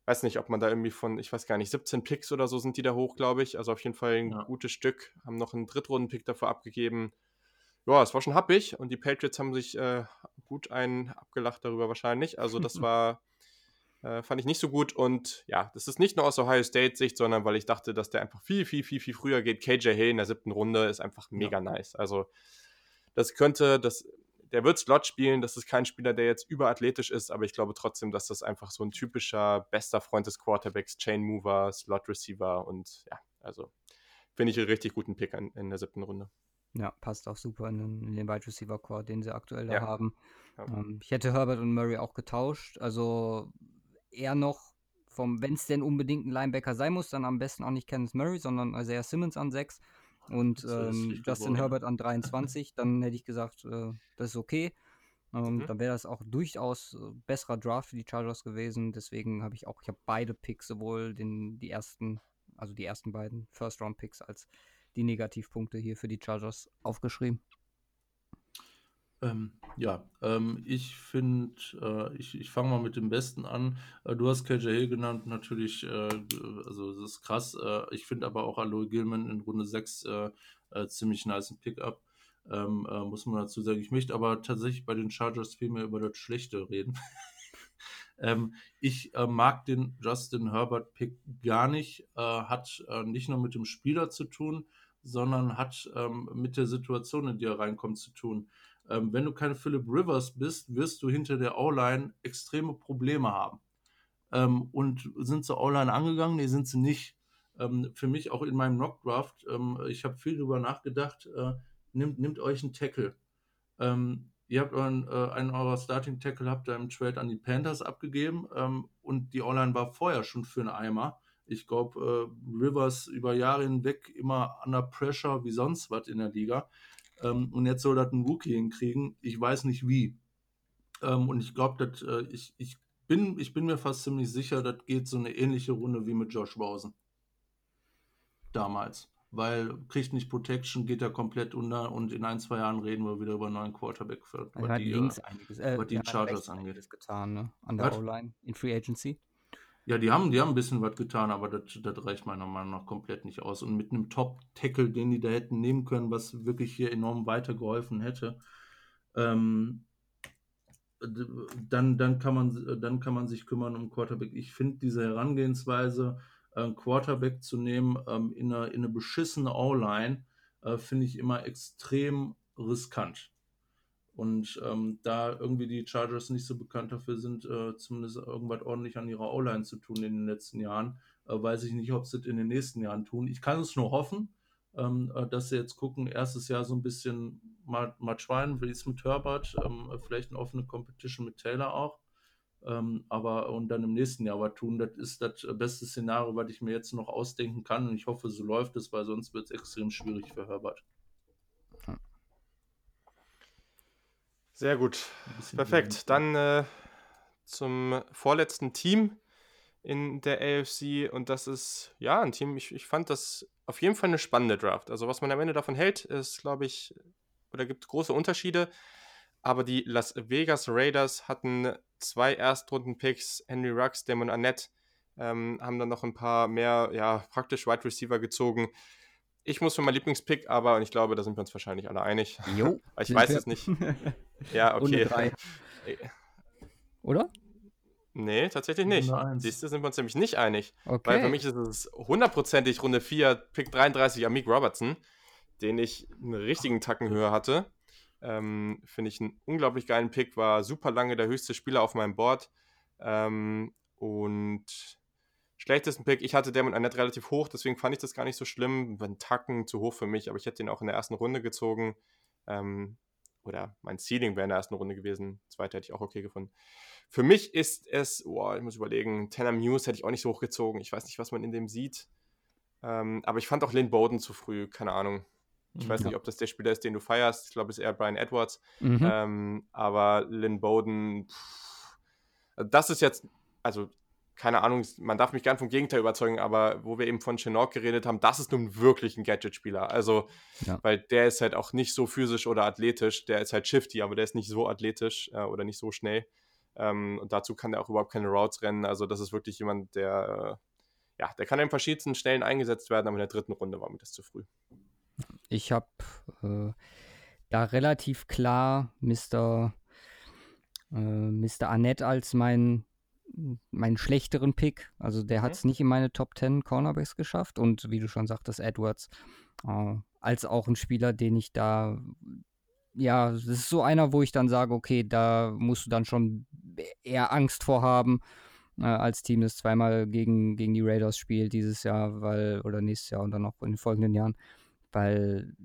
weiß nicht, ob man da irgendwie von, ich weiß gar nicht, 17 Picks oder so sind die da hoch, glaube ich. Also auf jeden Fall ein ja. gutes Stück. Haben noch einen Drittrunden-Pick davor abgegeben ja, es war schon happig und die Patriots haben sich äh, gut einen abgelacht darüber wahrscheinlich. Also das war, äh, fand ich nicht so gut und ja, das ist nicht nur aus Ohio State Sicht, sondern weil ich dachte, dass der einfach viel, viel, viel, viel früher geht. KJ Hill in der siebten Runde ist einfach mega ja. nice. Also das könnte, das, der wird Slot spielen, das ist kein Spieler, der jetzt überathletisch ist, aber ich glaube trotzdem, dass das einfach so ein typischer bester Freund des Quarterbacks, Chain Mover, Slot Receiver und ja, also finde ich einen richtig guten Pick in, in der siebten Runde. Ja, passt auch super in den, in den Wide Receiver Core, den sie aktuell da haben. Ja. Ähm, ich hätte Herbert und Murray auch getauscht. Also eher noch vom, wenn es denn unbedingt ein Linebacker sein muss, dann am besten auch nicht Kenneth Murray, sondern Isaiah Simmons an 6 und ähm, Justin Herbert an 23. Dann hätte ich gesagt, äh, das ist okay. Ähm, mhm. Dann wäre das auch durchaus äh, besserer Draft für die Chargers gewesen. Deswegen habe ich auch, ich habe beide Picks, sowohl den, die ersten, also die ersten beiden First-Round-Picks als die Negativpunkte hier für die Chargers aufgeschrieben? Ähm, ja, ähm, ich finde, äh, ich, ich fange mal mit dem Besten an. Äh, du hast KJ Hill genannt, natürlich, äh, also das ist krass. Äh, ich finde aber auch Aloy Gilman in Runde 6 äh, äh, ziemlich nice Pickup. Ähm, muss man dazu sagen. Ich möchte aber tatsächlich bei den Chargers viel mehr über das Schlechte reden. Ähm, ich äh, mag den Justin Herbert Pick gar nicht. Äh, hat äh, nicht nur mit dem Spieler zu tun, sondern hat ähm, mit der Situation, in die er reinkommt, zu tun. Ähm, wenn du keine Philip Rivers bist, wirst du hinter der O-Line extreme Probleme haben. Ähm, und sind sie O-Line angegangen? Nee, sind sie nicht. Ähm, für mich auch in meinem Knockdraft, ähm, ich habe viel darüber nachgedacht, äh, nimmt, nimmt euch einen Tackle. Ähm, ihr habt euren, äh, einen eurer Starting Tackle habt ihr im Trade an die Panthers abgegeben und die O-Line war vorher schon für einen Eimer. Ich glaube, äh, Rivers über Jahre hinweg immer under pressure wie sonst was in der Liga. Ähm, und jetzt soll das ein Rookie hinkriegen. Ich weiß nicht wie. Ähm, und ich glaube, äh, ich, ich, bin, ich bin mir fast ziemlich sicher, das geht so eine ähnliche Runde wie mit Josh Rosen. Damals. Weil kriegt nicht Protection, geht er komplett unter und in ein, zwei Jahren reden wir wieder über einen neuen Quarterback, für, was die, links äh, einiges, äh, was die Chargers angeht. getan, ne? An der O-Line in Free Agency. Ja, die haben, die haben ein bisschen was getan, aber das, das reicht meiner Meinung nach komplett nicht aus. Und mit einem Top-Tackle, den die da hätten nehmen können, was wirklich hier enorm weitergeholfen hätte, ähm, dann, dann, kann man, dann kann man sich kümmern um Quarterback. Ich finde diese Herangehensweise, äh, Quarterback zu nehmen ähm, in, eine, in eine beschissene O-Line, äh, finde ich immer extrem riskant. Und ähm, da irgendwie die Chargers nicht so bekannt dafür sind, äh, zumindest irgendwas ordentlich an ihrer O-Line zu tun in den letzten Jahren, äh, weiß ich nicht, ob sie es in den nächsten Jahren tun. Ich kann es nur hoffen, ähm, äh, dass sie jetzt gucken, erstes Jahr so ein bisschen mal, mal schwein, wie es mit Herbert, ähm, vielleicht eine offene Competition mit Taylor auch. Ähm, aber und dann im nächsten Jahr was tun, das ist das beste Szenario, was ich mir jetzt noch ausdenken kann. Und ich hoffe, so läuft es, weil sonst wird es extrem schwierig für Herbert. Sehr gut. Perfekt. Dann äh, zum vorletzten Team in der AFC und das ist ja ein Team, ich, ich fand das auf jeden Fall eine spannende Draft. Also was man am Ende davon hält, ist, glaube ich, oder gibt große Unterschiede. Aber die Las Vegas Raiders hatten zwei Erstrunden-Picks, Henry Rux, Damon Annette, ähm, haben dann noch ein paar mehr, ja, praktisch Wide Receiver gezogen. Ich muss für mein Lieblingspick, aber und ich glaube, da sind wir uns wahrscheinlich alle einig. Jo. ich weiß es nicht. Ja, okay. Oder? Nee, tatsächlich nicht. Siehst du, sind wir uns nämlich nicht einig. Okay. Weil für mich ist es hundertprozentig Runde 4, Pick 33, Amik Robertson, den ich einen richtigen Tacken höher hatte. Ähm, Finde ich einen unglaublich geilen Pick, war super lange der höchste Spieler auf meinem Board. Ähm, und schlechtesten Pick. Ich hatte Damon Annette relativ hoch, deswegen fand ich das gar nicht so schlimm. Ein Tacken zu hoch für mich, aber ich hätte ihn auch in der ersten Runde gezogen. Ähm, oder mein Ceiling wäre in der ersten Runde gewesen. Zweite hätte ich auch okay gefunden. Für mich ist es, boah, ich muss überlegen, Tanner Muse hätte ich auch nicht so hochgezogen. Ich weiß nicht, was man in dem sieht. Ähm, aber ich fand auch Lynn Bowden zu früh, keine Ahnung. Ich weiß ja. nicht, ob das der Spieler ist, den du feierst. Ich glaube, es ist eher Brian Edwards. Mhm. Ähm, aber Lynn Bowden, pff, das ist jetzt, also keine Ahnung, man darf mich gern vom Gegenteil überzeugen, aber wo wir eben von Chenok geredet haben, das ist nun wirklich ein Gadget-Spieler. Also, ja. weil der ist halt auch nicht so physisch oder athletisch, der ist halt shifty, aber der ist nicht so athletisch äh, oder nicht so schnell. Ähm, und dazu kann er auch überhaupt keine Routes rennen. Also, das ist wirklich jemand, der, äh, ja, der kann in verschiedensten Stellen eingesetzt werden, aber in der dritten Runde war mir das zu früh. Ich habe äh, da relativ klar Mr. Äh, Mr. Annette als mein meinen schlechteren Pick. Also der hat es mhm. nicht in meine Top 10 Cornerbacks geschafft. Und wie du schon sagtest, Edwards äh, als auch ein Spieler, den ich da, ja, das ist so einer, wo ich dann sage, okay, da musst du dann schon eher Angst vor haben, äh, als Team, das zweimal gegen, gegen die Raiders spielt dieses Jahr, weil, oder nächstes Jahr und dann noch in den folgenden Jahren, weil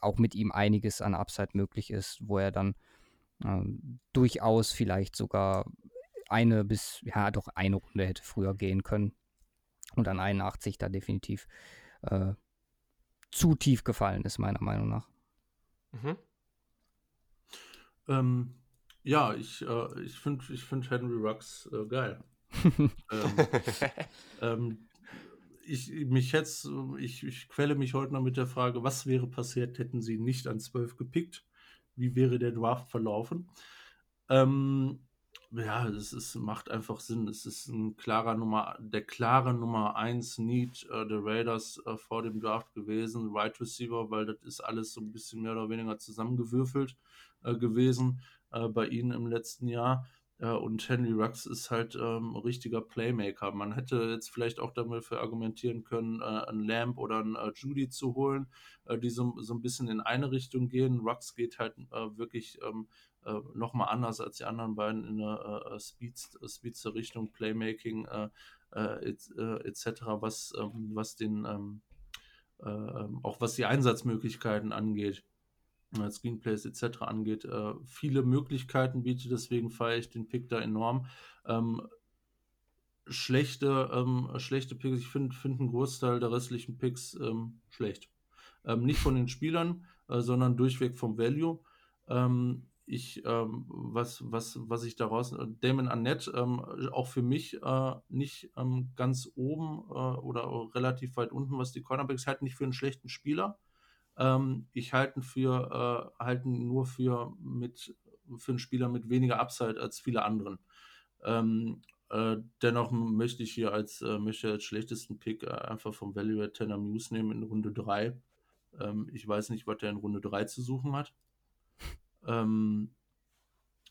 auch mit ihm einiges an Upside möglich ist, wo er dann äh, durchaus vielleicht sogar eine bis, ja, doch eine Runde hätte früher gehen können. Und an 81 da definitiv äh, zu tief gefallen ist, meiner Meinung nach. Mhm. Ähm, ja, ich, äh, ich finde ich find Henry Rux äh, geil. ähm, ähm, ich, mich jetzt, ich, ich quäle mich heute noch mit der Frage, was wäre passiert, hätten sie nicht an 12 gepickt? Wie wäre der Draft verlaufen? Ähm, ja, es ist, macht einfach Sinn. Es ist ein klarer Nummer, der klare Nummer 1 Need äh, der Raiders äh, vor dem Draft gewesen, Right Receiver, weil das ist alles so ein bisschen mehr oder weniger zusammengewürfelt äh, gewesen äh, bei ihnen im letzten Jahr. Äh, und Henry Rux ist halt ähm, richtiger Playmaker. Man hätte jetzt vielleicht auch dafür argumentieren können, äh, einen Lamb oder einen Judy zu holen, die so, so ein bisschen in eine Richtung gehen. Rux geht halt wirklich ähm, äh, nochmal anders als die anderen beiden in der äh, äh Speedster Richtung, Playmaking äh, äh, etc., äh, was, ähm, was den ähm, ähm, auch was die Einsatzmöglichkeiten angeht. Screenplays etc. angeht, viele Möglichkeiten bietet, deswegen feiere ich den Pick da enorm. Ähm, schlechte, ähm, schlechte Picks, ich finde find einen Großteil der restlichen Picks ähm, schlecht. Ähm, nicht von den Spielern, äh, sondern durchweg vom Value. Ich, ähm, was, was, was ich daraus, äh, Damon Annette, ähm, auch für mich äh, nicht ähm, ganz oben äh, oder relativ weit unten, was die Cornerbacks halten, nicht für einen schlechten Spieler. Ähm, ich halte für, äh, halten nur für mit, für einen Spieler mit weniger Upside als viele anderen. Ähm, äh, dennoch möchte ich hier als, äh, möchte als schlechtesten Pick einfach vom Value Tanner Muse nehmen in Runde 3. Ähm, ich weiß nicht, was der in Runde 3 zu suchen hat. Ähm,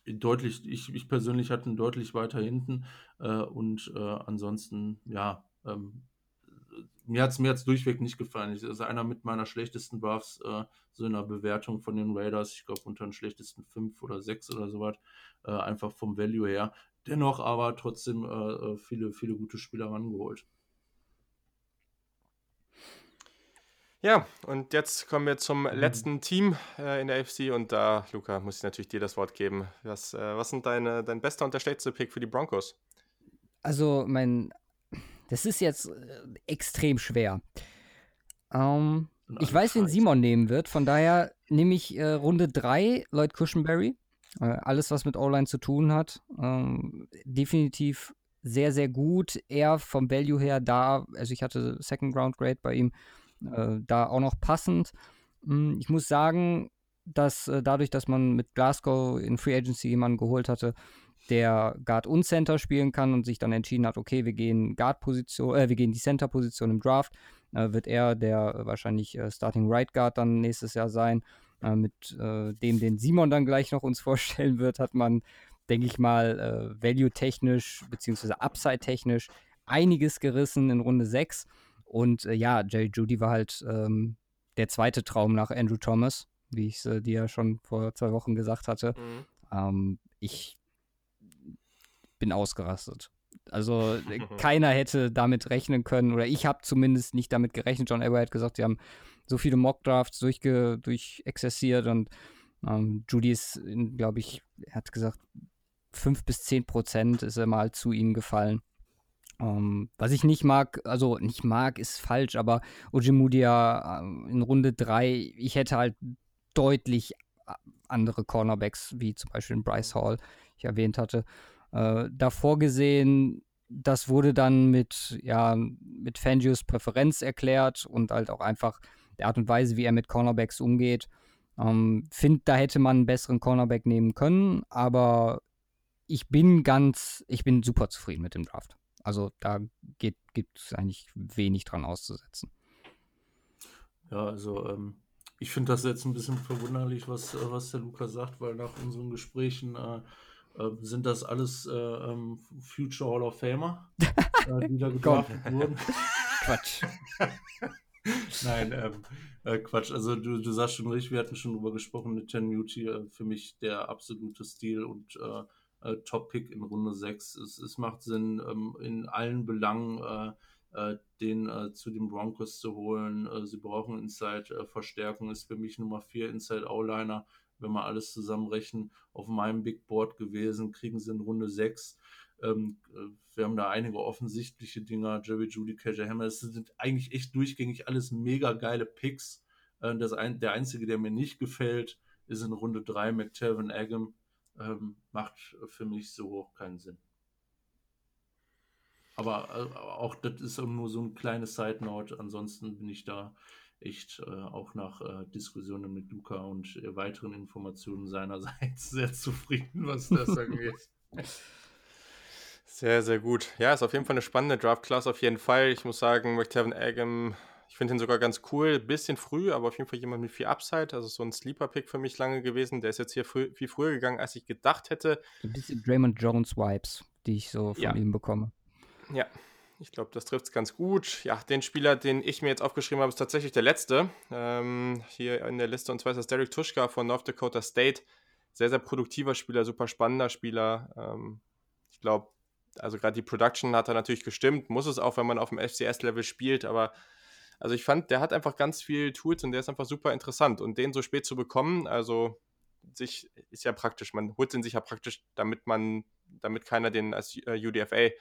deutlich, ich, ich persönlich hatte ihn deutlich weiter hinten äh, und äh, ansonsten, ja, ähm, mir hat es mir durchweg nicht gefallen. Ich, ist einer mit meiner schlechtesten Buffs, äh, so in der Bewertung von den Raiders, ich glaube unter den schlechtesten 5 oder 6 oder sowas, äh, einfach vom Value her. Dennoch aber trotzdem äh, äh, viele, viele gute Spieler rangeholt. Ja, und jetzt kommen wir zum letzten Team äh, in der AFC und da, Luca, muss ich natürlich dir das Wort geben. Was, äh, was sind deine, dein bester und der schlechteste Pick für die Broncos? Also, mein, das ist jetzt äh, extrem schwer. Ähm, ich weiß, wen Simon nehmen wird, von daher nehme ich äh, Runde 3 Lloyd Cushenberry. Äh, alles, was mit O-Line zu tun hat. Ähm, definitiv sehr, sehr gut. Er vom Value her da, also ich hatte Second Ground Grade bei ihm äh, da auch noch passend. Hm, ich muss sagen, dass äh, dadurch, dass man mit Glasgow in Free Agency jemanden geholt hatte, der Guard und Center spielen kann und sich dann entschieden hat, okay, wir gehen Guard-Position, äh, wir gehen die Center-Position im Draft, äh, wird er der wahrscheinlich äh, Starting Right Guard dann nächstes Jahr sein. Äh, mit äh, dem, den Simon dann gleich noch uns vorstellen wird, hat man, denke ich mal, value-technisch beziehungsweise upside-technisch einiges gerissen in Runde 6. Und äh, ja, Jerry Judy war halt ähm, der zweite Traum nach Andrew Thomas, wie ich es äh, dir ja schon vor zwei Wochen gesagt hatte. Mhm. Ähm, ich bin ausgerastet. Also keiner hätte damit rechnen können, oder ich habe zumindest nicht damit gerechnet. John Elway hat gesagt, sie haben so viele Mock-Drafts durchge durchexerziert und ähm, Judy ist, glaube ich, er hat gesagt, 5 bis 10 Prozent ist er mal zu ihnen gefallen. Um, ähm, was ich nicht mag, also nicht mag, ist falsch, aber Ojemudia äh, in Runde 3, ich hätte halt deutlich äh, andere Cornerbacks, wie zum Beispiel Bryce Hall, ich erwähnt hatte, äh, davor gesehen. Das wurde dann mit, ja, mit Fangios Präferenz erklärt und halt auch einfach der Art und Weise, wie er mit Cornerbacks umgeht. Ähm, Finde, da hätte man einen besseren Cornerback nehmen können, aber ich bin ganz, ich bin super zufrieden mit dem Draft. Also da gibt es eigentlich wenig dran auszusetzen. Ja, also ähm, ich finde das jetzt ein bisschen verwunderlich, was, äh, was der Luca sagt, weil nach unseren Gesprächen äh, äh, sind das alles äh, ähm, Future Hall of Famer, äh, die da gedraftet wurden. Quatsch. Nein, ähm, äh, Quatsch. Also du, du sagst schon richtig, wir hatten schon drüber gesprochen, mit Ten Muti, für mich der absolute Stil und äh, Top-Pick in Runde 6. Es, es macht Sinn, ähm, in allen Belangen äh, äh, den äh, zu den Broncos zu holen. Äh, sie brauchen Inside-Verstärkung, ist für mich Nummer 4 Inside-O-Liner, wenn wir alles zusammenrechnen, auf meinem Big Board gewesen, kriegen sie in Runde 6. Ähm, äh, wir haben da einige offensichtliche Dinger, Jerry Judy, KJ Hammer, es sind eigentlich echt durchgängig alles mega geile Picks. Das ein, der einzige, der mir nicht gefällt, ist in Runde 3 McTelvin Agam ähm, macht für mich so keinen Sinn. Aber äh, auch das ist nur so ein kleines Side Note. Ansonsten bin ich da echt äh, auch nach äh, Diskussionen mit Luca und äh, weiteren Informationen seinerseits sehr zufrieden, was das angeht. Sehr, sehr gut. Ja, ist auf jeden Fall eine spannende Draft-Class auf jeden Fall. Ich muss sagen, McTavin Agam ich finde ihn sogar ganz cool, bisschen früh, aber auf jeden Fall jemand mit viel Upside. Also so ein Sleeper-Pick für mich lange gewesen. Der ist jetzt hier früh, viel früher gegangen, als ich gedacht hätte. Ein bisschen Draymond Jones-Vibes, die ich so von ja. ihm bekomme. Ja, ich glaube, das trifft es ganz gut. Ja, den Spieler, den ich mir jetzt aufgeschrieben habe, ist tatsächlich der letzte ähm, hier in der Liste. Und zwar ist das Derek Tuschka von North Dakota State. Sehr, sehr produktiver Spieler, super spannender Spieler. Ähm, ich glaube, also gerade die Production hat er natürlich gestimmt. Muss es auch, wenn man auf dem FCS-Level spielt. Aber also ich fand, der hat einfach ganz viel Tools und der ist einfach super interessant. Und den so spät zu bekommen, also sich ist ja praktisch. Man holt ihn sich ja praktisch, damit man, damit keiner den als UDFA äh,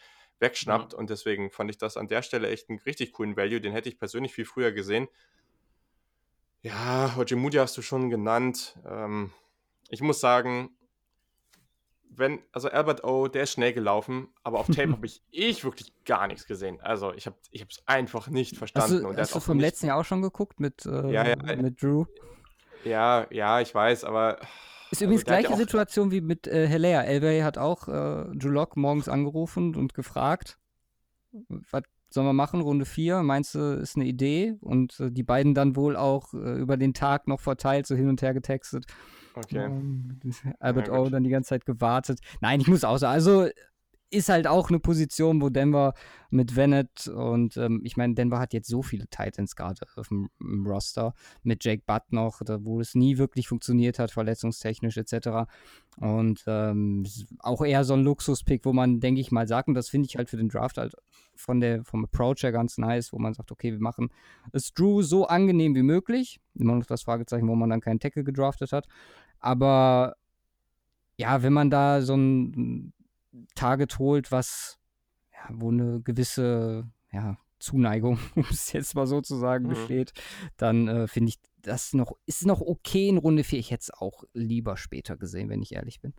wegschnappt. Ja. Und deswegen fand ich das an der Stelle echt einen richtig coolen Value. Den hätte ich persönlich viel früher gesehen. Ja, Ojimudi hast du schon genannt. Ähm, ich muss sagen, wenn, also Albert O, der ist schnell gelaufen, aber auf Tape habe ich, ich wirklich gar nichts gesehen. Also ich habe es einfach nicht verstanden. Hast du, und hast du vom nicht, letzten Jahr auch schon geguckt mit, äh, ja, ja, mit Drew? Ja, ja, ich weiß, aber. Ist also übrigens gleiche ja Situation wie mit äh, Helea. Elway hat auch äh, Drew Lock morgens angerufen und gefragt, was sollen wir machen, Runde 4? Meinst du, ist eine Idee? Und äh, die beiden dann wohl auch äh, über den Tag noch verteilt, so hin und her getextet. Okay. Ähm, Albert ja, O dann die ganze Zeit gewartet. Nein, ich muss auch sagen, also ist halt auch eine Position, wo Denver mit Bennett und ähm, ich meine, Denver hat jetzt so viele Titans gerade auf dem Roster, mit Jake Butt noch, da, wo es nie wirklich funktioniert hat, verletzungstechnisch etc. Und ähm, auch eher so ein Luxuspick, wo man, denke ich mal, sagt, und das finde ich halt für den Draft halt von der, vom Approach her ganz nice, wo man sagt, okay, wir machen es Drew so angenehm wie möglich. Immer noch das Fragezeichen, wo man dann keinen Tackle gedraftet hat. Aber ja, wenn man da so ein Target holt, was, ja, wo eine gewisse, ja, Zuneigung, um es jetzt mal so zu sagen, mhm. besteht, dann äh, finde ich das noch, ist noch okay in Runde 4. Ich hätte es auch lieber später gesehen, wenn ich ehrlich bin.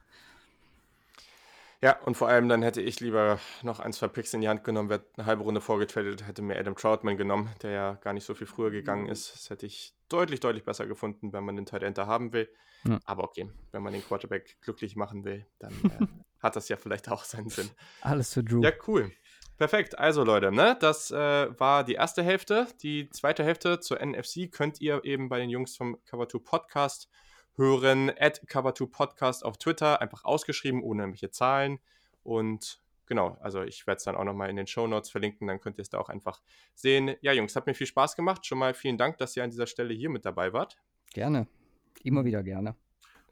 Ja, und vor allem dann hätte ich lieber noch ein, zwei Picks in die Hand genommen, wäre eine halbe Runde vorgetradet, hätte mir Adam Troutman genommen, der ja gar nicht so viel früher gegangen ist. Das hätte ich deutlich, deutlich besser gefunden, wenn man den Tight End haben will. Ja. Aber okay, wenn man den Quarterback glücklich machen will, dann äh, hat das ja vielleicht auch seinen Sinn. Alles für Drew. Ja, cool. Perfekt. Also Leute, ne, das äh, war die erste Hälfte. Die zweite Hälfte zur NFC könnt ihr eben bei den Jungs vom Cover 2 Podcast hören. At Cover2 Podcast auf Twitter, einfach ausgeschrieben, ohne irgendwelche Zahlen. Und genau, also ich werde es dann auch nochmal in den Show Notes verlinken, dann könnt ihr es da auch einfach sehen. Ja, Jungs, hat mir viel Spaß gemacht. Schon mal vielen Dank, dass ihr an dieser Stelle hier mit dabei wart. Gerne. Immer wieder gerne.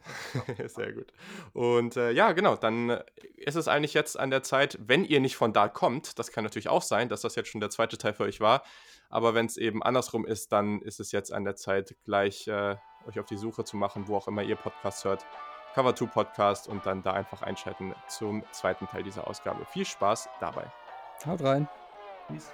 Sehr gut. Und äh, ja, genau, dann ist es eigentlich jetzt an der Zeit, wenn ihr nicht von da kommt, das kann natürlich auch sein, dass das jetzt schon der zweite Teil für euch war, aber wenn es eben andersrum ist, dann ist es jetzt an der Zeit, gleich äh, euch auf die Suche zu machen, wo auch immer ihr Podcast hört. Cover 2 Podcast und dann da einfach einschalten zum zweiten Teil dieser Ausgabe. Viel Spaß dabei. Haut rein. Peace.